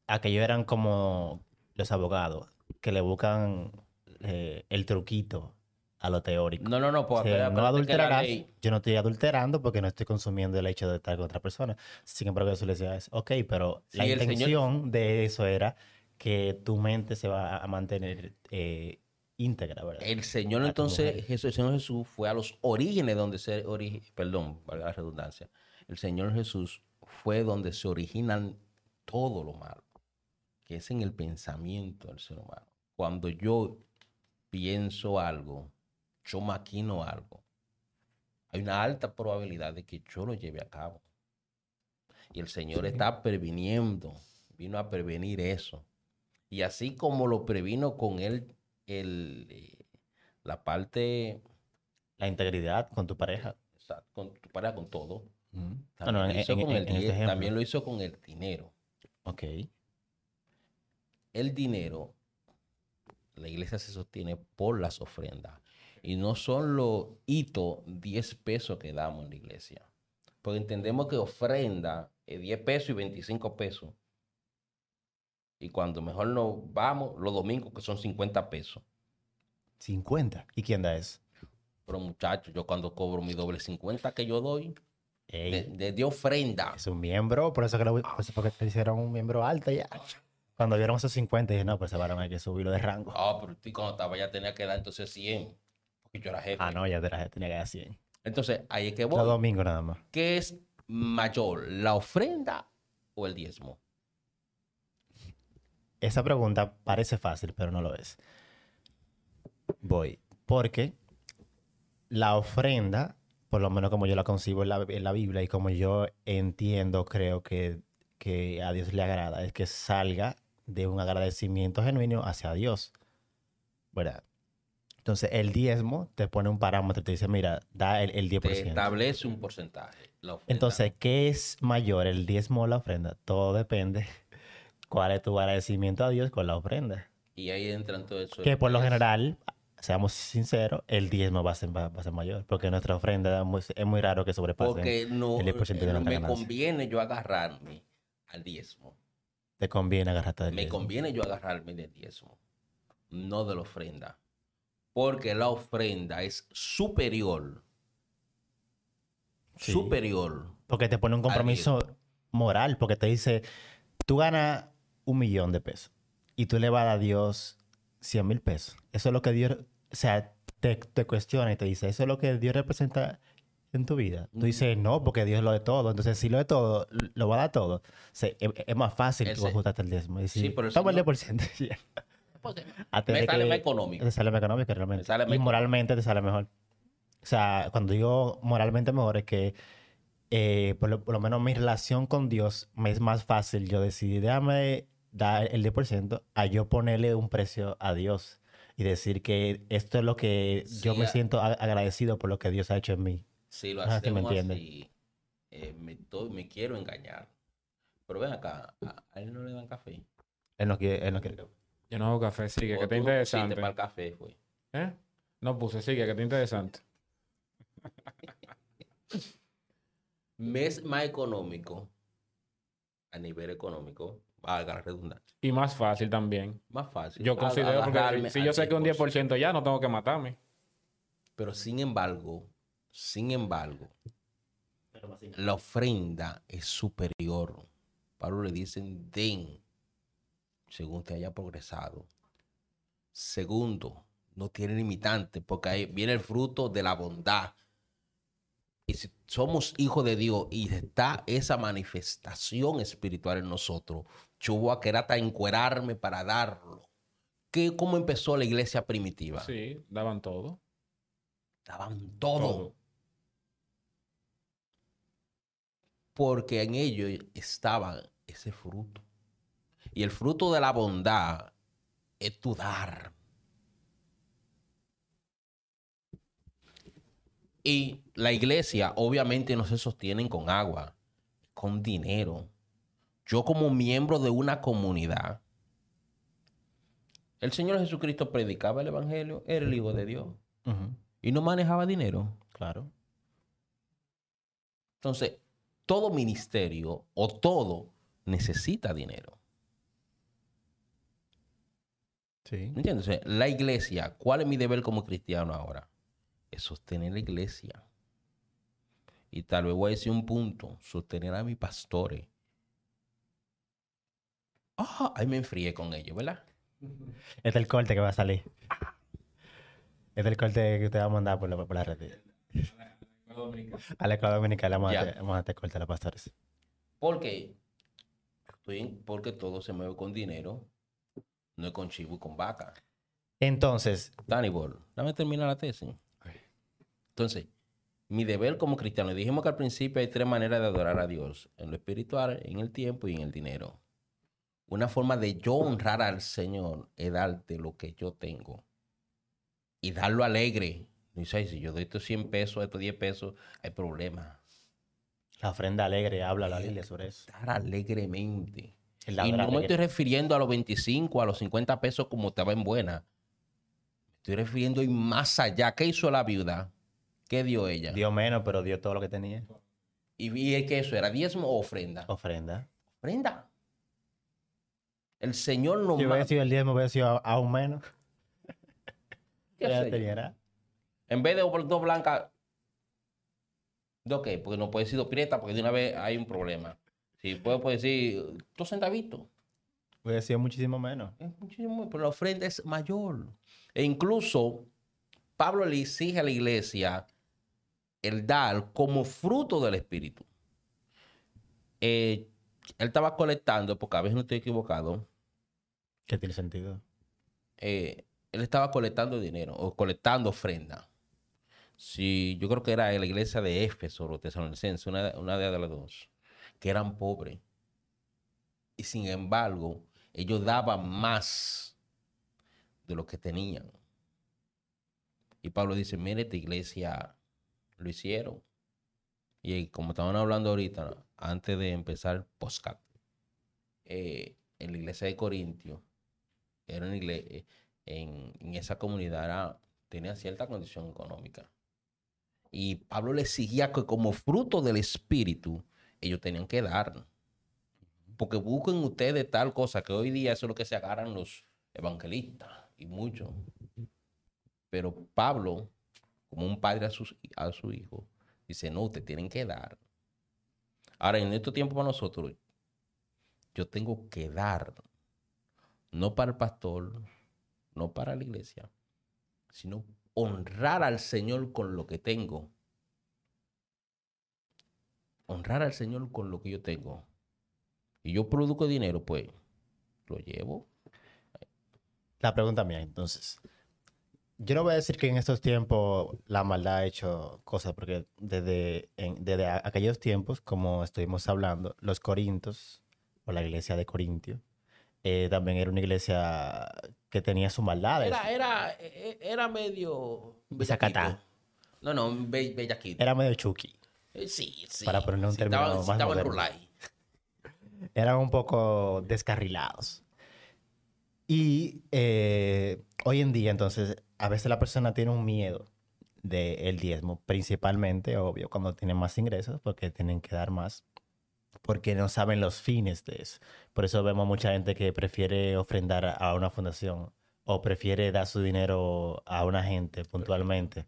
Aquellos eran como los abogados que le buscan eh, el truquito a lo teórico. No, no, no, acuérdate no adulterarás. Yo no estoy adulterando porque no estoy consumiendo el hecho de estar con otra persona. Sin embargo, eso le decía, es, ok, pero Sí, la Señor- intención de eso era que tu mente se va a mantener eh, íntegra, ¿verdad? El Señor entonces. Jesús, el Señor Jesús fue a los orígenes donde se perdón, valga la redundancia. El Señor Jesús fue donde se originan todo lo malo, que es en el pensamiento del ser humano. Cuando yo pienso algo, yo maquino algo, hay una alta probabilidad de que yo lo lleve a cabo. Y el Señor está previniendo, vino a prevenir eso. Y así como lo previno con él, el, eh, la parte, La integridad con tu pareja. o sea, con tu pareja, con todo. También, lo hizo con el dinero. Ok. El dinero, la iglesia se sostiene por las ofrendas. Y no son los hitos 10 pesos que damos en la iglesia. Porque entendemos que ofrenda es 10 pesos y 25 pesos. Y cuando mejor nos vamos, los domingos, que son 50 pesos. 50. ¿Y quién da eso? Pero muchachos, yo cuando cobro mi doble 50 que yo doy, de, de- de ofrenda. es un miembro, por eso que lo, por eso fue que hicieron un miembro alto ya. Cuando vieron esos 50, dije, no, pues se varón hay que subirlo de rango. Ah, pero tú cuando estaba ya tenía que dar entonces 100. Porque yo era jefe. Ah, no, ya te la- tenía que dar 100. Entonces, ahí es que Los voy. domingos nada más. ¿Qué es mayor, la ofrenda o el diezmo? Esa pregunta parece fácil, pero no lo es. Voy. Porque la ofrenda, por lo menos como yo la concibo en la, en la Biblia y como yo entiendo, creo que, que a Dios le agrada, es que salga de un agradecimiento genuino hacia Dios. ¿Verdad? Entonces, el diezmo te pone un parámetro te dice, mira, da el, el Te 10%. establece un porcentaje. la. Entonces, ¿qué es mayor, el diezmo o la ofrenda? Todo depende cuál es tu agradecimiento a Dios con la ofrenda. Y ahí entra todo eso. Que por lo general, seamos sinceros, el diezmo va a ser, va, va a ser mayor, porque nuestra ofrenda es muy, es muy raro que sobrepase. Porque no, el 10% de eh, nuestra me ganancia. conviene yo agarrarme al diezmo. Te conviene agarrarte del Me diezmo. conviene yo agarrarme del diezmo, no de la ofrenda. Porque la ofrenda es superior. Sí. Superior. Porque te pone un compromiso moral, porque te dice, tú ganas un millón de pesos y tú le vas a Dios 100 mil pesos. Eso es lo que Dios, o sea, te, te cuestiona y te dice, eso es lo que Dios representa en tu vida. Tú dices, no, porque Dios lo de todo. Entonces, si lo de todo, lo va a dar todo. O sea, es, es más fácil tú ajustarte el diezmo. Decir, Sí, pero toma el señor- 10%. ya. Porque A me sale más económico. Te sale más económico realmente. Me sale y moralmente te sale mejor. O sea, cuando digo moralmente mejor es que eh, por, lo, por lo menos mi relación con Dios me es más fácil yo decidir, déjame dar el 10% a yo ponerle un precio a Dios y decir que esto es lo que yo me a- siento agradecido por lo que Dios ha hecho en mí. Si lo sí me hacemos entiende. así, eh, me, me quiero engañar. Pero ven acá, a, a él no le dan café. Él no quiere, él no quiere que- Yo no hago café, sigue, que tú interesante. para el café, fue. ¿Eh? No puse, sigue, que está interesante. [LAUGHS] Me es más económico, a nivel económico, valga la redundancia, Y más fácil también. más fácil. Yo considero, porque si, yo sé que un 10%. 10% ya, no tengo que matarme. Pero sin embargo, sin embargo, la ofrenda es superior. Pablo le dicen, den, según te haya progresado. Segundo, no tiene limitante, porque ahí viene el fruto de la bondad. Y si somos hijos de Dios y está esa manifestación espiritual en nosotros, yo voy a querer hasta encuerarme para darlo. ¿Qué, ¿Cómo empezó la iglesia primitiva? Sí, daban todo. Daban todo. Porque en ellos estaba ese fruto. Y el fruto de la bondad es tu dar. Y la iglesia obviamente no se sostienen con agua, con dinero. Yo como miembro de una comunidad, el Señor Jesucristo predicaba el Evangelio, era el Hijo de Dios y no manejaba dinero. Claro. Entonces, todo ministerio o todo necesita dinero. Sí. ¿Me entiendes? La iglesia, ¿cuál es mi deber como cristiano ahora? Es sostener la iglesia. Y tal vez voy a decir un punto, sostener a mis pastores. Ah, ahí me enfrié con ellos, ¿verdad? Este es el corte que va a salir. Este es el corte que te va a mandar por la, por la red. A la escuela dominicana vamos, a, vamos a este corte a los pastores. Porque, estoy porque todo se mueve con dinero, no es con chivo y con vaca. Entonces, Danny Ball, dame terminar la tesis. Entonces, mi deber como cristiano, dijimos que al principio hay tres maneras de adorar a Dios, en lo espiritual, en el tiempo y en el dinero. Una forma de yo honrar al Señor es darte lo que yo tengo y darlo alegre. Dice, "Ay, si yo doy estos 100 pesos, estos 10 pesos, hay problema. la ofrenda alegre habla la Biblia sobre eso. Dar alegremente. Y no me alegre. estoy refiriendo a los 25, a los 50 pesos como estaba en buena. Me estoy refiriendo y más allá. ¿Qué hizo la viuda? ¿Qué dio ella? Dio menos, pero dio todo lo que tenía. Y vi que eso era diezmo o ofrenda. Ofrenda. Ofrenda. El Señor nos Si hubiera sido el diezmo, hubiera sido aún menos. [LAUGHS] ¿Qué sé yo? En vez de dos blancas, ¿de qué? Porque no puede ser dos prietas porque de una vez hay un problema. Si puedo puedo decir dos centavitos. Hubiera sido muchísimo menos. Es muchísimo, pero la ofrenda es mayor. E incluso Pablo le exige a la iglesia el dar como fruto del Espíritu. Eh, él estaba colectando, porque a veces no estoy equivocado, Que tiene sentido. eh, él estaba colectando dinero o colectando ofrenda. Sí, yo creo que era la iglesia de Éfeso o Tesalonicenses, una, una de las dos, que eran pobres. Y sin embargo, ellos daban más de lo que tenían. Y Pablo dice, mire, esta iglesia lo hicieron. Y como estaban hablando ahorita, antes de empezar podcast, eh, en la iglesia de Corintio, era iglesia, en, esa comunidad tenía cierta condición económica. Y Pablo le exigía que como fruto del Espíritu, ellos tenían que dar. Porque busquen ustedes tal cosa, que hoy día eso es lo que se agarran los evangelistas y muchos. Pero Pablo, como un padre a, a su hijo, dice, no, ustedes tienen que dar. Ahora, en estos tiempos para nosotros, yo tengo que dar, no para el pastor, no para la iglesia, sino honrar al Señor con lo que tengo. Honrar al Señor con lo que yo tengo. Y yo produzco dinero, pues lo llevo. La pregunta mía, entonces. Yo no voy a decir que en estos tiempos la maldad ha hecho cosas, porque desde, en- desde aquellos tiempos, como estuvimos hablando, los corintios, o la iglesia de Corintio, eh, también era una iglesia que tenía sus maldades. Era, era, e- era medio. Bellaquito. No, no, be- bellaquito. Era medio chucky. Eh, Sí, sí. Para ponerle un sí, término sí, más estaban moderno. rulay. eran un poco descarrilados. Y eh, hoy en día, entonces, a veces la persona tiene un miedo del diezmo, principalmente, obvio, cuando tienen más ingresos, porque tienen que dar más, porque no saben los fines de eso. Por eso vemos mucha gente que prefiere ofrendar a una fundación o prefiere dar su dinero a una gente puntualmente.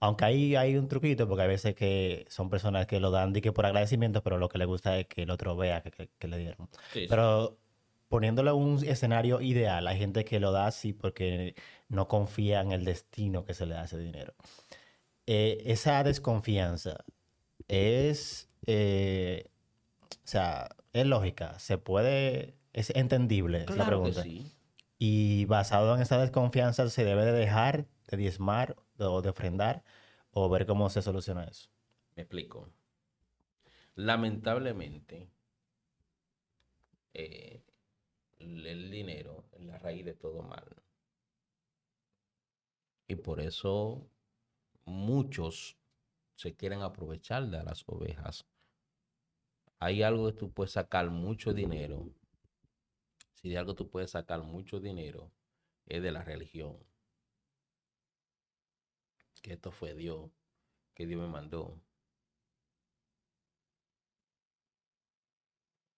Aunque ahí hay un truquito, porque hay veces que son personas que lo dan de que por agradecimiento, pero lo que les gusta es que el otro vea que, que- que le dieron. Sí, sí. Pero poniéndolo en un escenario ideal, hay gente que lo da así porque no confía en el destino que se le da ese dinero. Eh, esa desconfianza es, eh, o sea, es lógica, se puede, es entendible es la Claro que pregunta. sí. Y basado en esa desconfianza, ¿se debe de dejar de diezmar o de ofrendar o ver cómo se soluciona eso? Me explico. Lamentablemente, eh, el dinero es la raíz de todo mal. Y por eso muchos se quieren aprovechar de las ovejas. Hay algo que tú puedes sacar mucho dinero. Si de algo tú puedes sacar mucho dinero, es de la religión. Que esto fue Dios, que Dios me mandó.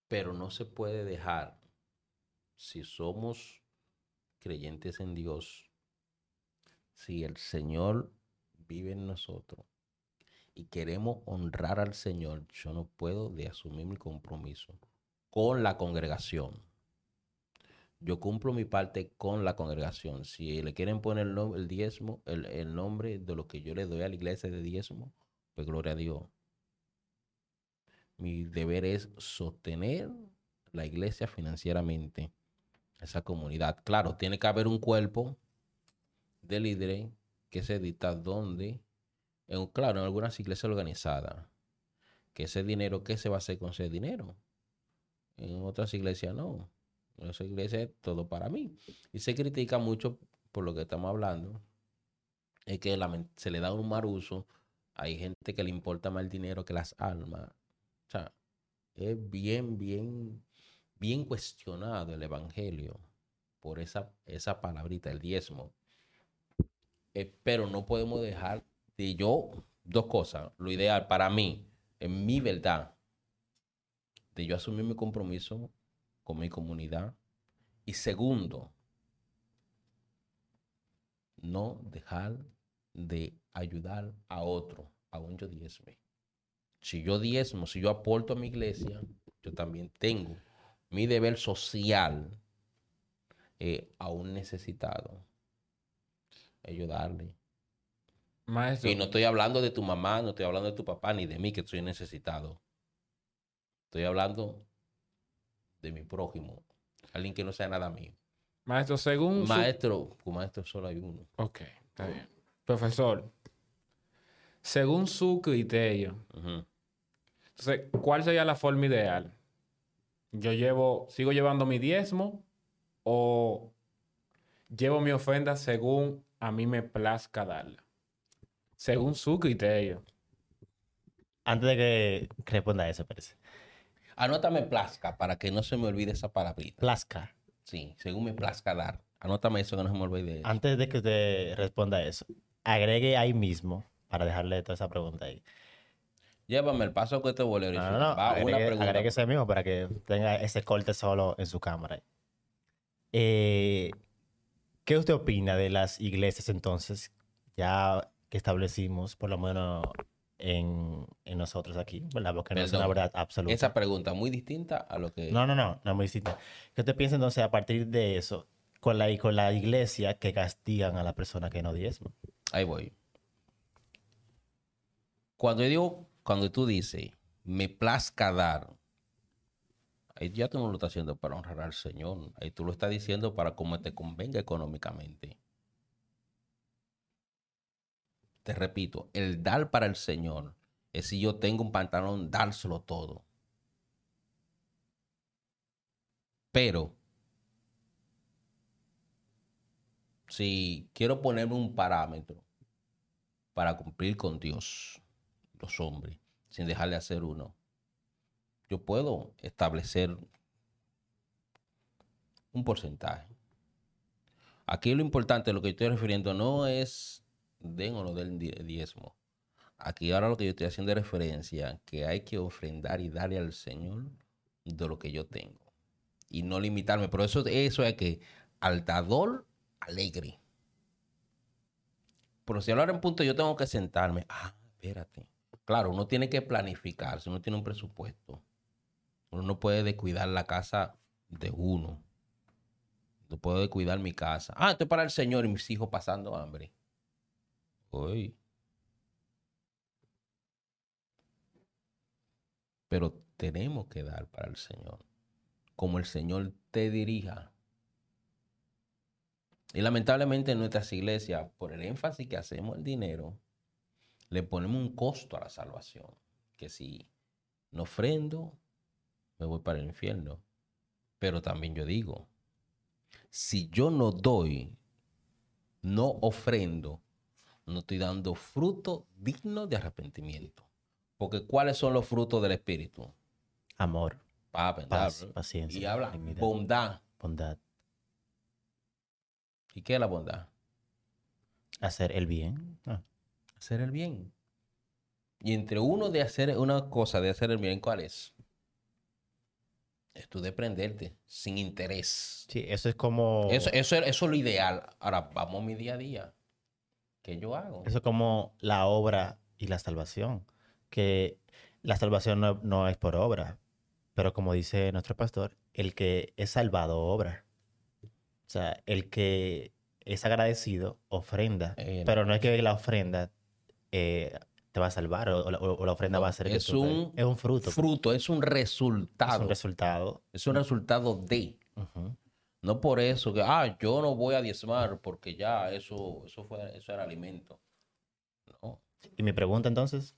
Pero no se puede dejar, si somos creyentes en Dios, si el Señor vive en nosotros y queremos honrar al Señor, yo no puedo de asumir mi compromiso con la congregación. Yo cumplo mi parte con la congregación. Si le quieren poner el, diezmo, el nombre de lo que yo le doy a la iglesia de diezmo, pues gloria a Dios. Mi deber es sostener la iglesia financieramente, esa comunidad. Claro, tiene que haber un cuerpo de líderes que se dicta donde, claro, en algunas iglesias organizadas, que ese dinero, ¿qué se va a hacer con ese dinero? En otras iglesias no. En esa iglesia es todo para mí. Y se critica mucho por lo que estamos hablando, es que se le da un mal uso. Hay gente que le importa más el dinero que las almas. O sea, es bien, bien, bien cuestionado el evangelio por esa, esa palabrita, el diezmo. Eh, pero no podemos dejar de yo, dos cosas. Lo ideal para mí, en mi verdad, de yo asumir mi compromiso con mi comunidad Y segundo, no dejar de ayudar a otro, aún yo diezme. Si yo diezmo, si yo aporto a mi iglesia, yo también tengo mi deber social eh, a un necesitado. Ayudarle. Maestro, Y no estoy hablando de tu mamá, no estoy hablando de tu papá, ni de mí que estoy necesitado. Estoy hablando de mi prójimo, alguien que no sea nada mío. maestro, según su- Maestro, con maestro solo hay uno. Ok, está bien. Profesor, según su criterio, entonces, ¿cuál sería la forma ideal? ¿Yo llevo, sigo llevando mi diezmo o llevo mi ofrenda según a mí me plazca darla? Según su criterio. Antes de que responda eso, parece. Anótame plazca para que no se me olvide esa palabrita. Plazca. Sí, según me plazca dar. Anótame eso que no se me olvide. eso. Antes de que usted responda eso, agregue ahí mismo, para dejarle toda esa pregunta ahí. Llévame el paso que te voy a leer. No, no, no. Va, una Agregue, pregunta. agregue ese mismo para que tenga ese corte solo en su cámara. Eh, ¿Qué usted opina de las iglesias entonces, ya que establecimos, por lo menos en, en nosotros aquí, ¿verdad? Porque no es una verdad absoluta. Esa pregunta muy distinta a lo que... No, no, no, no es muy distinta. ¿Qué usted piensa entonces a partir de eso, con la, con la iglesia que castigan a la persona que no diezma? Ahí voy. Cuando yo digo, cuando tú dices, me plazca dar, ahí ya tú no lo estás haciendo para honrar al Señor. Ahí tú lo estás diciendo para cómo te convenga económicamente. Te repito, el dar para el Señor es si yo tengo un pantalón, dárselo todo. Pero, si quiero ponerme un parámetro para cumplir con Dios, los hombres, sin dejar de hacer uno, yo puedo establecer un porcentaje. Aquí lo importante, lo que estoy refiriendo, no es den o no den di- diezmo. Aquí ahora lo que yo estoy haciendo es referencia que hay que ofrendar y darle al Señor de lo que yo tengo. Y no limitarme. Pero eso, eso es que al dador alegre. Pero si ahora en punto yo tengo que sentarme, ah, espérate. Claro, uno tiene que planificarse, uno tiene un presupuesto. Uno no puede descuidar la casa de uno. No puedo descuidar mi casa. Ah, estoy para el Señor y mis hijos pasando hambre. Uy. Pero tenemos que dar para el Señor. Como el Señor te dirija. Y lamentablemente en nuestras iglesias, por el énfasis que hacemos el dinero, le ponemos un costo a la salvación. Que si no ofrendo, me voy para el infierno. Pero también yo digo, si yo no doy, no ofrendo, no estoy dando fruto digno de arrepentimiento. Porque ¿cuáles son los frutos del Espíritu? Amor, Pa- paz, habla- paciencia, y habla dignidad, bondad. bondad, ¿Y qué es la bondad? hacer el bien. Ah, Hacer el bien. Y entre uno de hacer una cosa de hacer el bien, ¿cuál es? Es tú desprenderte sin interés. Sí, eso es como... Eso, eso, eso es lo ideal. Ahora vamos a mi día a día. ¿Qué yo hago? Eso es como la obra y la salvación. Que la salvación no, no es por obra, pero como dice nuestro pastor, el que es salvado obra. O sea, el que es agradecido ofrenda, Eh, pero no es que la ofrenda eh, te va a salvar o, o la- o la ofrenda No, va a que es tú te- un es un fruto, Fruto, es un es resultado. un resultado. Es un resultado de. No por eso que, ah, yo no voy a diezmar porque ya eso, eso, fue, eso era alimento. No. Y mi pregunta entonces,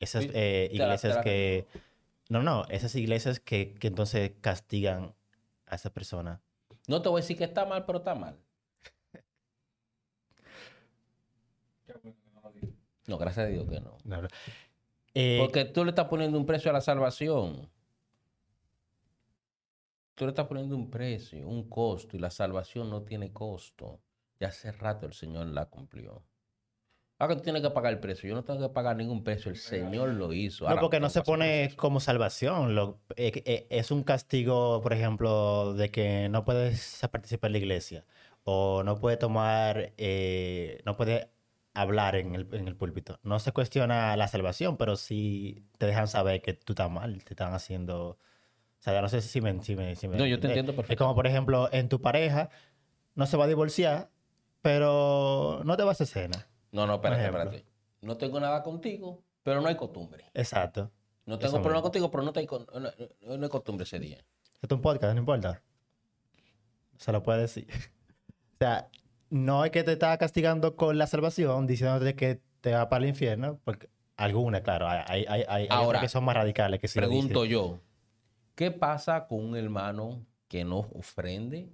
esas eh, iglesias que... No, no, esas iglesias que, que entonces castigan a esa persona. No te voy a decir que está mal, pero está mal. No, gracias a Dios que no. No, no. Eh, Porque tú le estás poniendo un precio a la salvación. Tú le estás poniendo un precio, un costo, y la salvación no tiene costo. Ya hace rato el Señor la cumplió. Ah, que tú tienes que pagar el precio. Yo no tengo que pagar ningún precio. El Señor lo hizo. No, Ahora, porque no se pone eso. como salvación. Lo, eh, eh, es un castigo, por ejemplo, de que no puedes participar en la iglesia o no puedes tomar, eh, no puedes hablar en el, en el púlpito. No se cuestiona la salvación, pero sí te dejan saber que tú estás mal, te están haciendo... O sea, no sé si me... Si me, si me No, yo te entiendo Es como, por ejemplo, en tu pareja no se va a divorciar, pero no te vas a hacer cena. No, no, espérate, espérate. No tengo nada contigo, pero no hay costumbre. Exacto. No tengo Eso problema mismo. contigo, pero no, te hay no, no- no hay costumbre ese día. Esto es un podcast, no importa. Se lo puede decir. [LAUGHS] O sea, no es que te está castigando con la salvación, diciéndote que te va para el infierno, porque algunas, claro, hay, hay, hay, que son más radicales que sí Pregunto yo, ¿qué pasa con un hermano que no ofrende,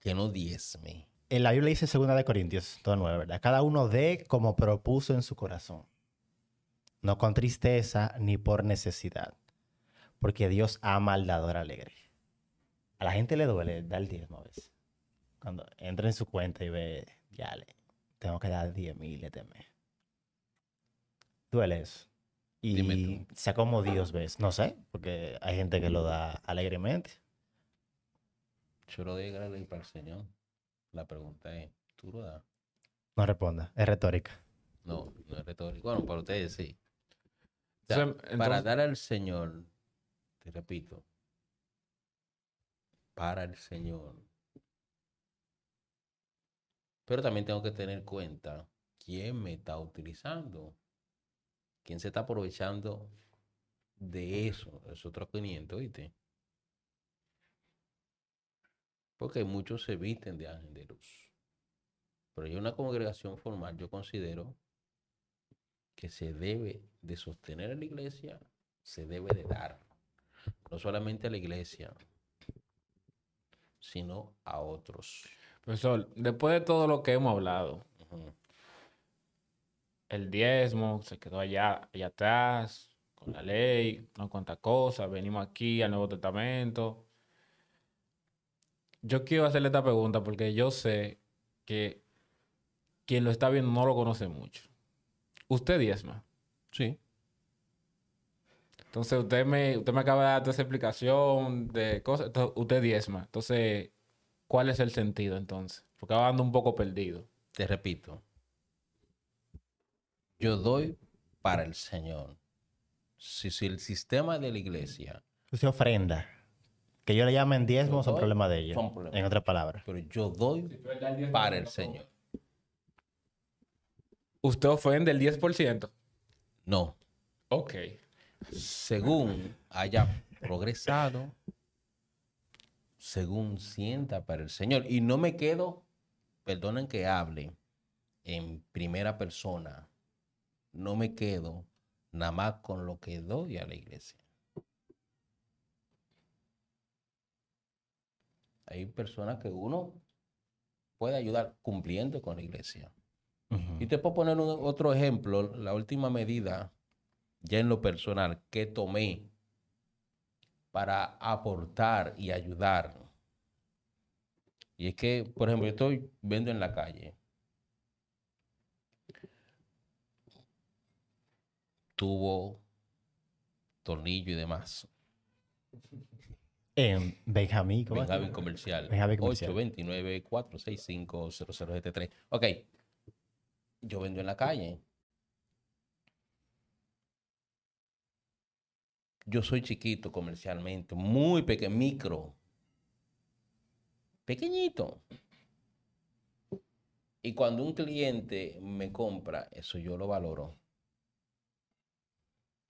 que no diezme? En la Biblia dice 2 de Corintios 2.9, ¿verdad? Cada uno dé como propuso en su corazón, no con tristeza ni por necesidad, porque Dios ama al dador alegre. A la gente le duele dar el diezmo a veces. Cuando entra en su cuenta y ve, ya le, tengo que dar 10 mil este mes. Duele eso. Y sea como Dios ves, no sé, porque hay gente que lo da alegremente. Yo lo doy gracias para el Señor. La pregunta es, ¿tú lo das? No responda, es retórica. No, no es retórico. Bueno, para ustedes sí. O sea, Entonces- para dar al Señor, te repito, para el Señor. Pero también tengo que tener cuenta quién me está utilizando, quién se está aprovechando de eso, esos otros 500, ¿viste? Porque muchos se visten de ángel de luz. Pero hay una congregación formal, yo considero que se debe de sostener a la iglesia, se debe de dar. No solamente a la iglesia, sino a otros. Profesor, después de todo lo que hemos hablado, el diezmo se quedó allá, allá atrás, con la ley, no cuantas cosas, venimos aquí al Nuevo Testamento. Yo quiero hacerle esta pregunta porque yo sé que quien lo está viendo no lo conoce mucho. ¿Usted diezma? Sí. Entonces usted me, usted me acaba de dar toda esa explicación de cosas. Entonces, usted diezma. Entonces, ¿cuál es el sentido entonces? Porque va dando un poco perdido. Te repito. Yo doy para el Señor. Si, si el sistema de la iglesia, Usted ofrenda. Que yo le llamen diezmo son doy, problemas de ellos. son problemas. En otras palabras. pero yo doy para el Señor. ¿Usted ofende el 10%? No. Ok. según haya progresado, según sienta para el Señor. Y no me quedo, perdonen que hable en primera persona, no me quedo nada más con lo que doy a la iglesia. Hay personas que uno puede ayudar cumpliendo con la iglesia. Y te puedo poner un- otro ejemplo, la última medida, ya en lo personal, que tomé para aportar y ayudar. Y es que, por ejemplo, yo estoy vendo en la calle. Tubo, tornillo y demás. En Benjamín. ¿cómo? Benjamín Comercial. Benjamín Comercial. 829-465-0073. Ok. Yo vendo en la calle. Yo soy chiquito comercialmente, muy pequeño, micro. Pequeñito. Y cuando un cliente me compra, eso yo lo valoro.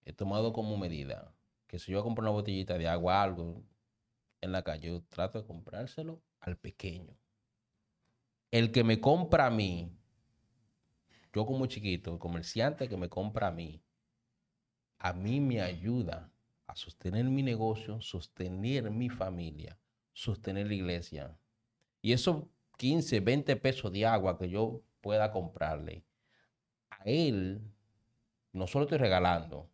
He tomado como medida que si yo compro una botellita de agua, algo, en la calle, yo trato de comprárselo al pequeño. El que me compra a mí, yo como chiquito, el comerciante que me compra a mí, a mí me ayuda a sostener mi negocio, sostener mi familia, sostener la iglesia. Y esos 15, 20 pesos de agua que yo pueda comprarle, a él no solo estoy regalando,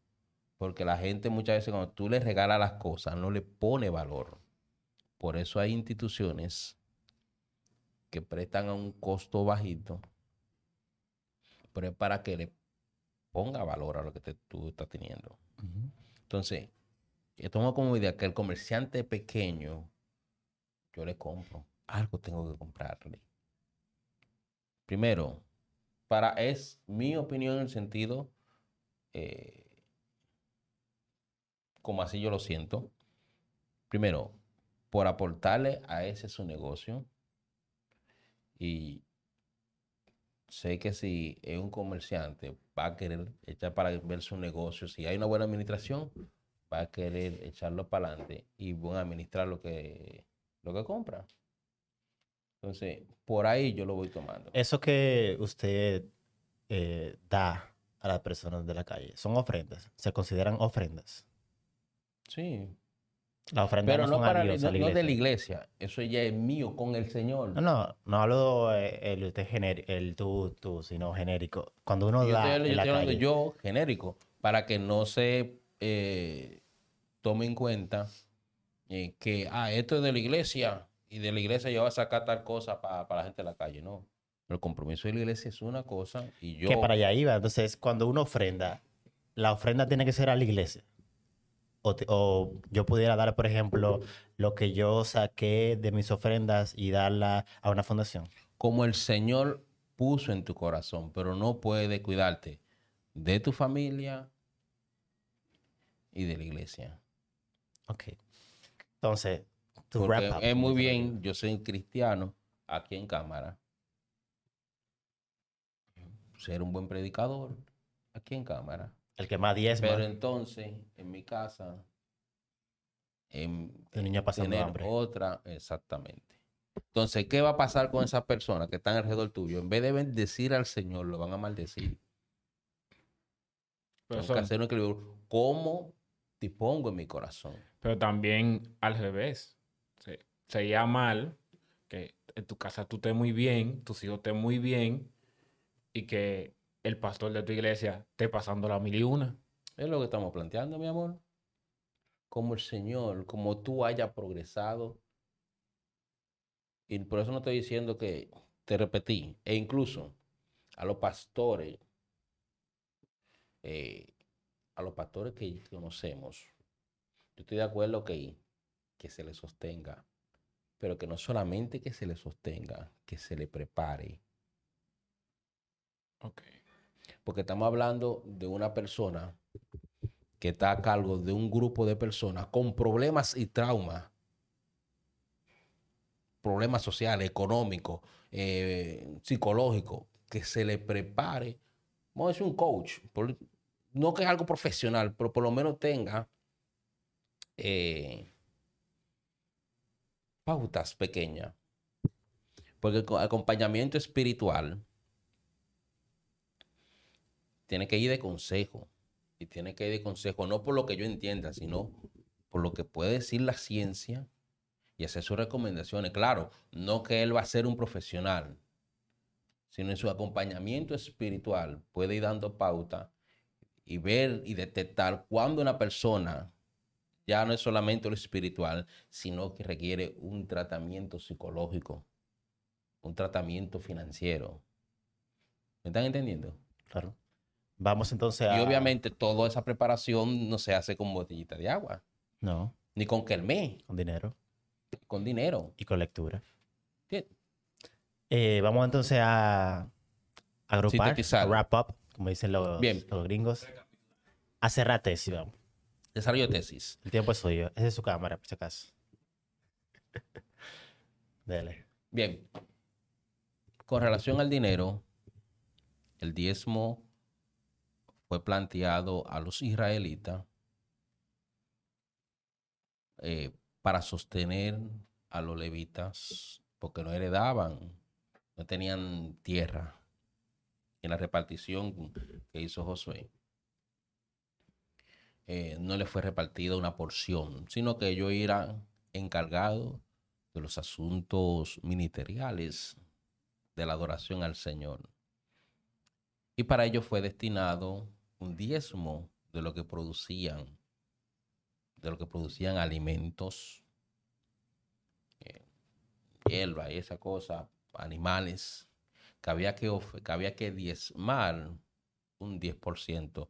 porque la gente muchas veces cuando tú le regalas las cosas no le pone valor. Por eso hay instituciones que prestan a un costo bajito pero es para que le ponga valor a lo que te- tú estás teniendo. Entonces, yo tomo como idea que el comerciante pequeño, yo le compro, algo tengo que comprarle. Primero, para, es mi opinión en el sentido, eh, como así yo lo siento. Primero, por aportarle a ese su negocio. Y sé que si es un comerciante, va a querer echar para ver su negocio. Si hay una buena administración, va a querer echarlo para adelante y van a administrar lo que, lo que compra. Entonces, por ahí yo lo voy tomando. Eso que usted eh, da a las personas de la calle, ¿son ofrendas? ¿Se consideran ofrendas? Sí. Las ofrendas Pero no, son para, Dios, no, la de la iglesia. Eso ya es mío con el Señor. No, no, no hablo eh, el usted genérico, el tú, tú, sino genérico. Cuando uno Yo da estoy, yo la estoy hablando yo genérico, para que no se eh, tome en cuenta eh, que, ah, esto es de la iglesia y de la iglesia yo voy a sacar tal cosa para la gente de la calle. No. El compromiso de la iglesia es una cosa y yo... Que para allá iba. Entonces, cuando uno ofrenda, la ofrenda tiene que ser a la iglesia. O, te- o yo pudiera dar, por ejemplo, lo que yo saqué de mis ofrendas y darla a una fundación. como el Señor puso en tu corazón, pero no puede cuidarte de tu familia y de la iglesia. Ok. Entonces, to Porque wrap up, es muy bien, yo soy un cristiano aquí en cámara. Ser un buen predicador aquí en cámara. El que más diezma, Pero entonces, en mi casa, en, el niño pasando tener hambre. otra, exactamente. Entonces, ¿qué va a pasar con esas personas que están alrededor tuyo? En vez de bendecir al Señor, lo van a maldecir. Pero, que hacer un equilibrio. ¿Cómo te pongo en mi corazón? pero también al revés. Se- sería mal que en tu casa tú estés muy bien, tus hijos estén muy bien y que el pastor de tu iglesia esté pasando la mil y una. Es lo que estamos planteando, mi amor. Como el Señor, como tú hayas progresado. Y por eso no estoy diciendo que te repetí. E incluso a los pastores, eh, a los pastores que conocemos, yo estoy de acuerdo que, que se les sostenga. Pero que no solamente que se les sostenga, que se le prepare. Ok. Porque estamos hablando de una persona que está a cargo de un grupo de personas con problemas y traumas. Problemas sociales, económicos, eh, psicológicos, que se le prepare. Vamos a decir un coach. por- no que es algo profesional, pero por lo menos tenga eh, pautas pequeñas. Porque el co- acompañamiento espiritual tiene que ir de consejo. Y tiene que ir de consejo, no por lo que yo entienda, sino por lo que puede decir la ciencia y hacer sus recomendaciones. Claro, no que él va a ser un profesional, sino en su acompañamiento espiritual puede ir dando pauta y ver y detectar cuando una persona ya no es solamente lo espiritual, sino que requiere un tratamiento psicológico, un tratamiento financiero. ¿Me están entendiendo? Claro. Vamos entonces a... Y obviamente toda esa preparación no se hace con botellita de agua, No, ni con kelmé, con dinero con dinero. y con lectura. Eh, vamos entonces a agrupar, a wrap up, como dicen los, Bien. los gringos. A cerrar tesis, vamos. Desarrollo de tesis. El tiempo es suyo. Es su cámara, por si acaso. [LAUGHS] Dele. Bien. Con relación al dinero, el diezmo fue planteado a los israelitas eh, para sostener a los levitas, porque no heredaban, no tenían tierra en la repartición que hizo Josué. eh, no le fue repartida una porción, sino que ellos eran encargados de los asuntos ministeriales de la adoración al Señor. Y para ello fue destinado un diezmo de lo que producían, de lo que producían alimentos, eh, hierba y esa cosa, animales. Que había que, que había que diezmar un 10%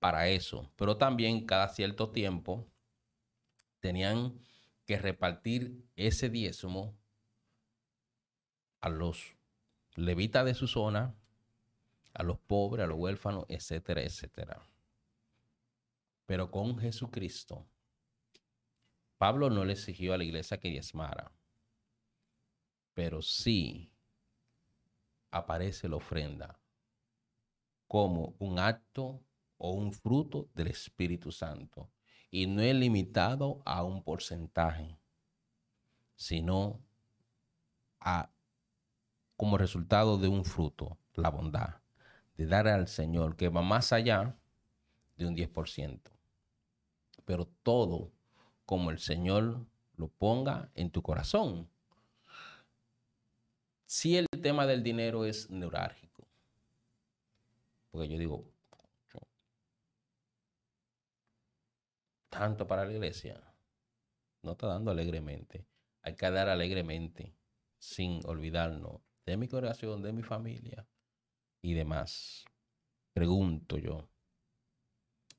para eso. Pero también cada cierto tiempo tenían que repartir ese diezmo a los levitas de su zona, a los pobres, a los huérfanos, etcétera, etcétera. Pero con Jesucristo, Pablo no le exigió a la iglesia que diezmara, pero sí aparece la ofrenda como un acto o un fruto del Espíritu Santo. Y no es limitado a un porcentaje, sino a como resultado de un fruto, la bondad, de dar al Señor, que va más allá de un 10%. Pero todo como el Señor lo ponga en tu corazón. Si el tema del dinero es neurálgico, porque yo digo, tanto para la iglesia, no está dando alegremente. Hay que dar alegremente, sin olvidarnos de mi corazón, de mi familia y demás. Pregunto yo,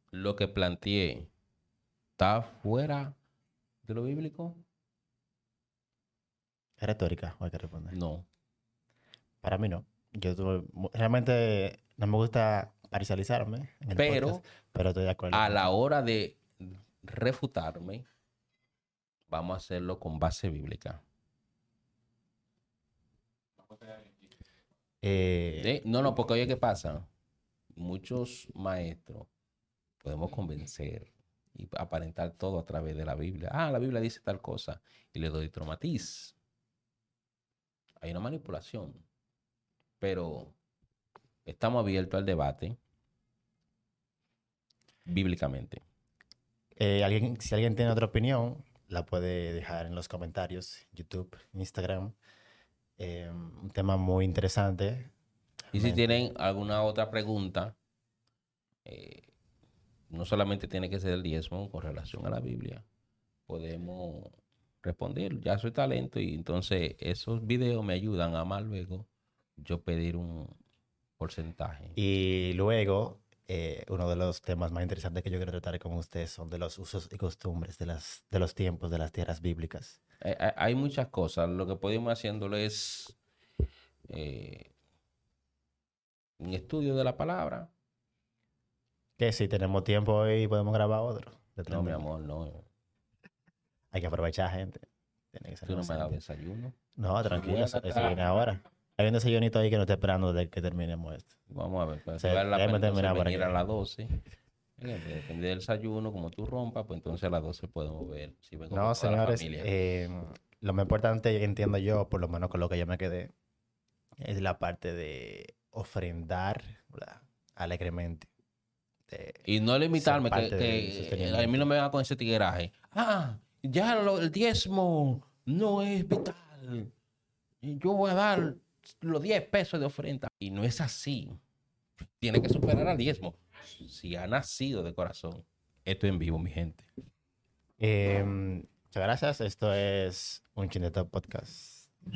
lo que planteé está fuera de lo bíblico? ¿Es retórica? ¿O hay que responder? No. Para mí no. Yo tuve- realmente no me gusta parcializarme. en el Pero podcast, pero estoy de acuerdo. a la hora de refutarme, vamos a hacerlo con base bíblica. Eh. No, no, porque oye, ¿qué pasa? Muchos maestros podemos convencer y aparentar todo a través de la Biblia. Ah, la Biblia dice tal cosa y le doy tromatiz. Hay una manipulación, pero estamos abiertos al debate bíblicamente. eh, alguien, si alguien tiene otra opinión, la puede dejar en los comentarios, YouTube, Instagram. Eh, un tema muy interesante. Y si tienen alguna otra pregunta, eh, no solamente tiene que ser el diezmo con relación a la Biblia, podemos responder. Ya soy talento y entonces esos videos me ayudan a más luego yo pedir un porcentaje. Y luego, eh, uno de los temas más interesantes que yo quiero tratar con ustedes son de los usos y costumbres de, las, de los tiempos de las tierras bíblicas. Eh, eh, hay muchas cosas. Lo que podemos haciéndolo es eh, un estudio de la palabra. Que si tenemos tiempo hoy podemos grabar otro. No, mi 30. amor, no. Hay que aprovechar, gente. Tiene que ser Tú no me has dado desayuno. No, tranquilo, eso [LAUGHS] viene ahora. Hay un desayunito ahí que no está esperando de que terminemos esto. Vamos a ver, pues, Sí, si vale la pena terminar para venir a las 12. Eh, Depende del desayuno, como tú rompas, pues entonces a las 12 podemos ver si No, señores, familia. eh, lo más importante, entiendo yo, por lo menos con lo que yo me quedé, es la parte de ofrendar ¿verdad? alegremente. De- y no limitarme, que, eh, a mí no me va con ese tigueraje. Ah, ya lo- el diezmo no es vital. Yo voy a dar los 10 pesos de ofrenda. Y no es así. Tiene que superar al diezmo. Si ha nacido de corazón. Esto en vivo, mi gente. Eh, muchas gracias. Esto es un Chineta Podcast.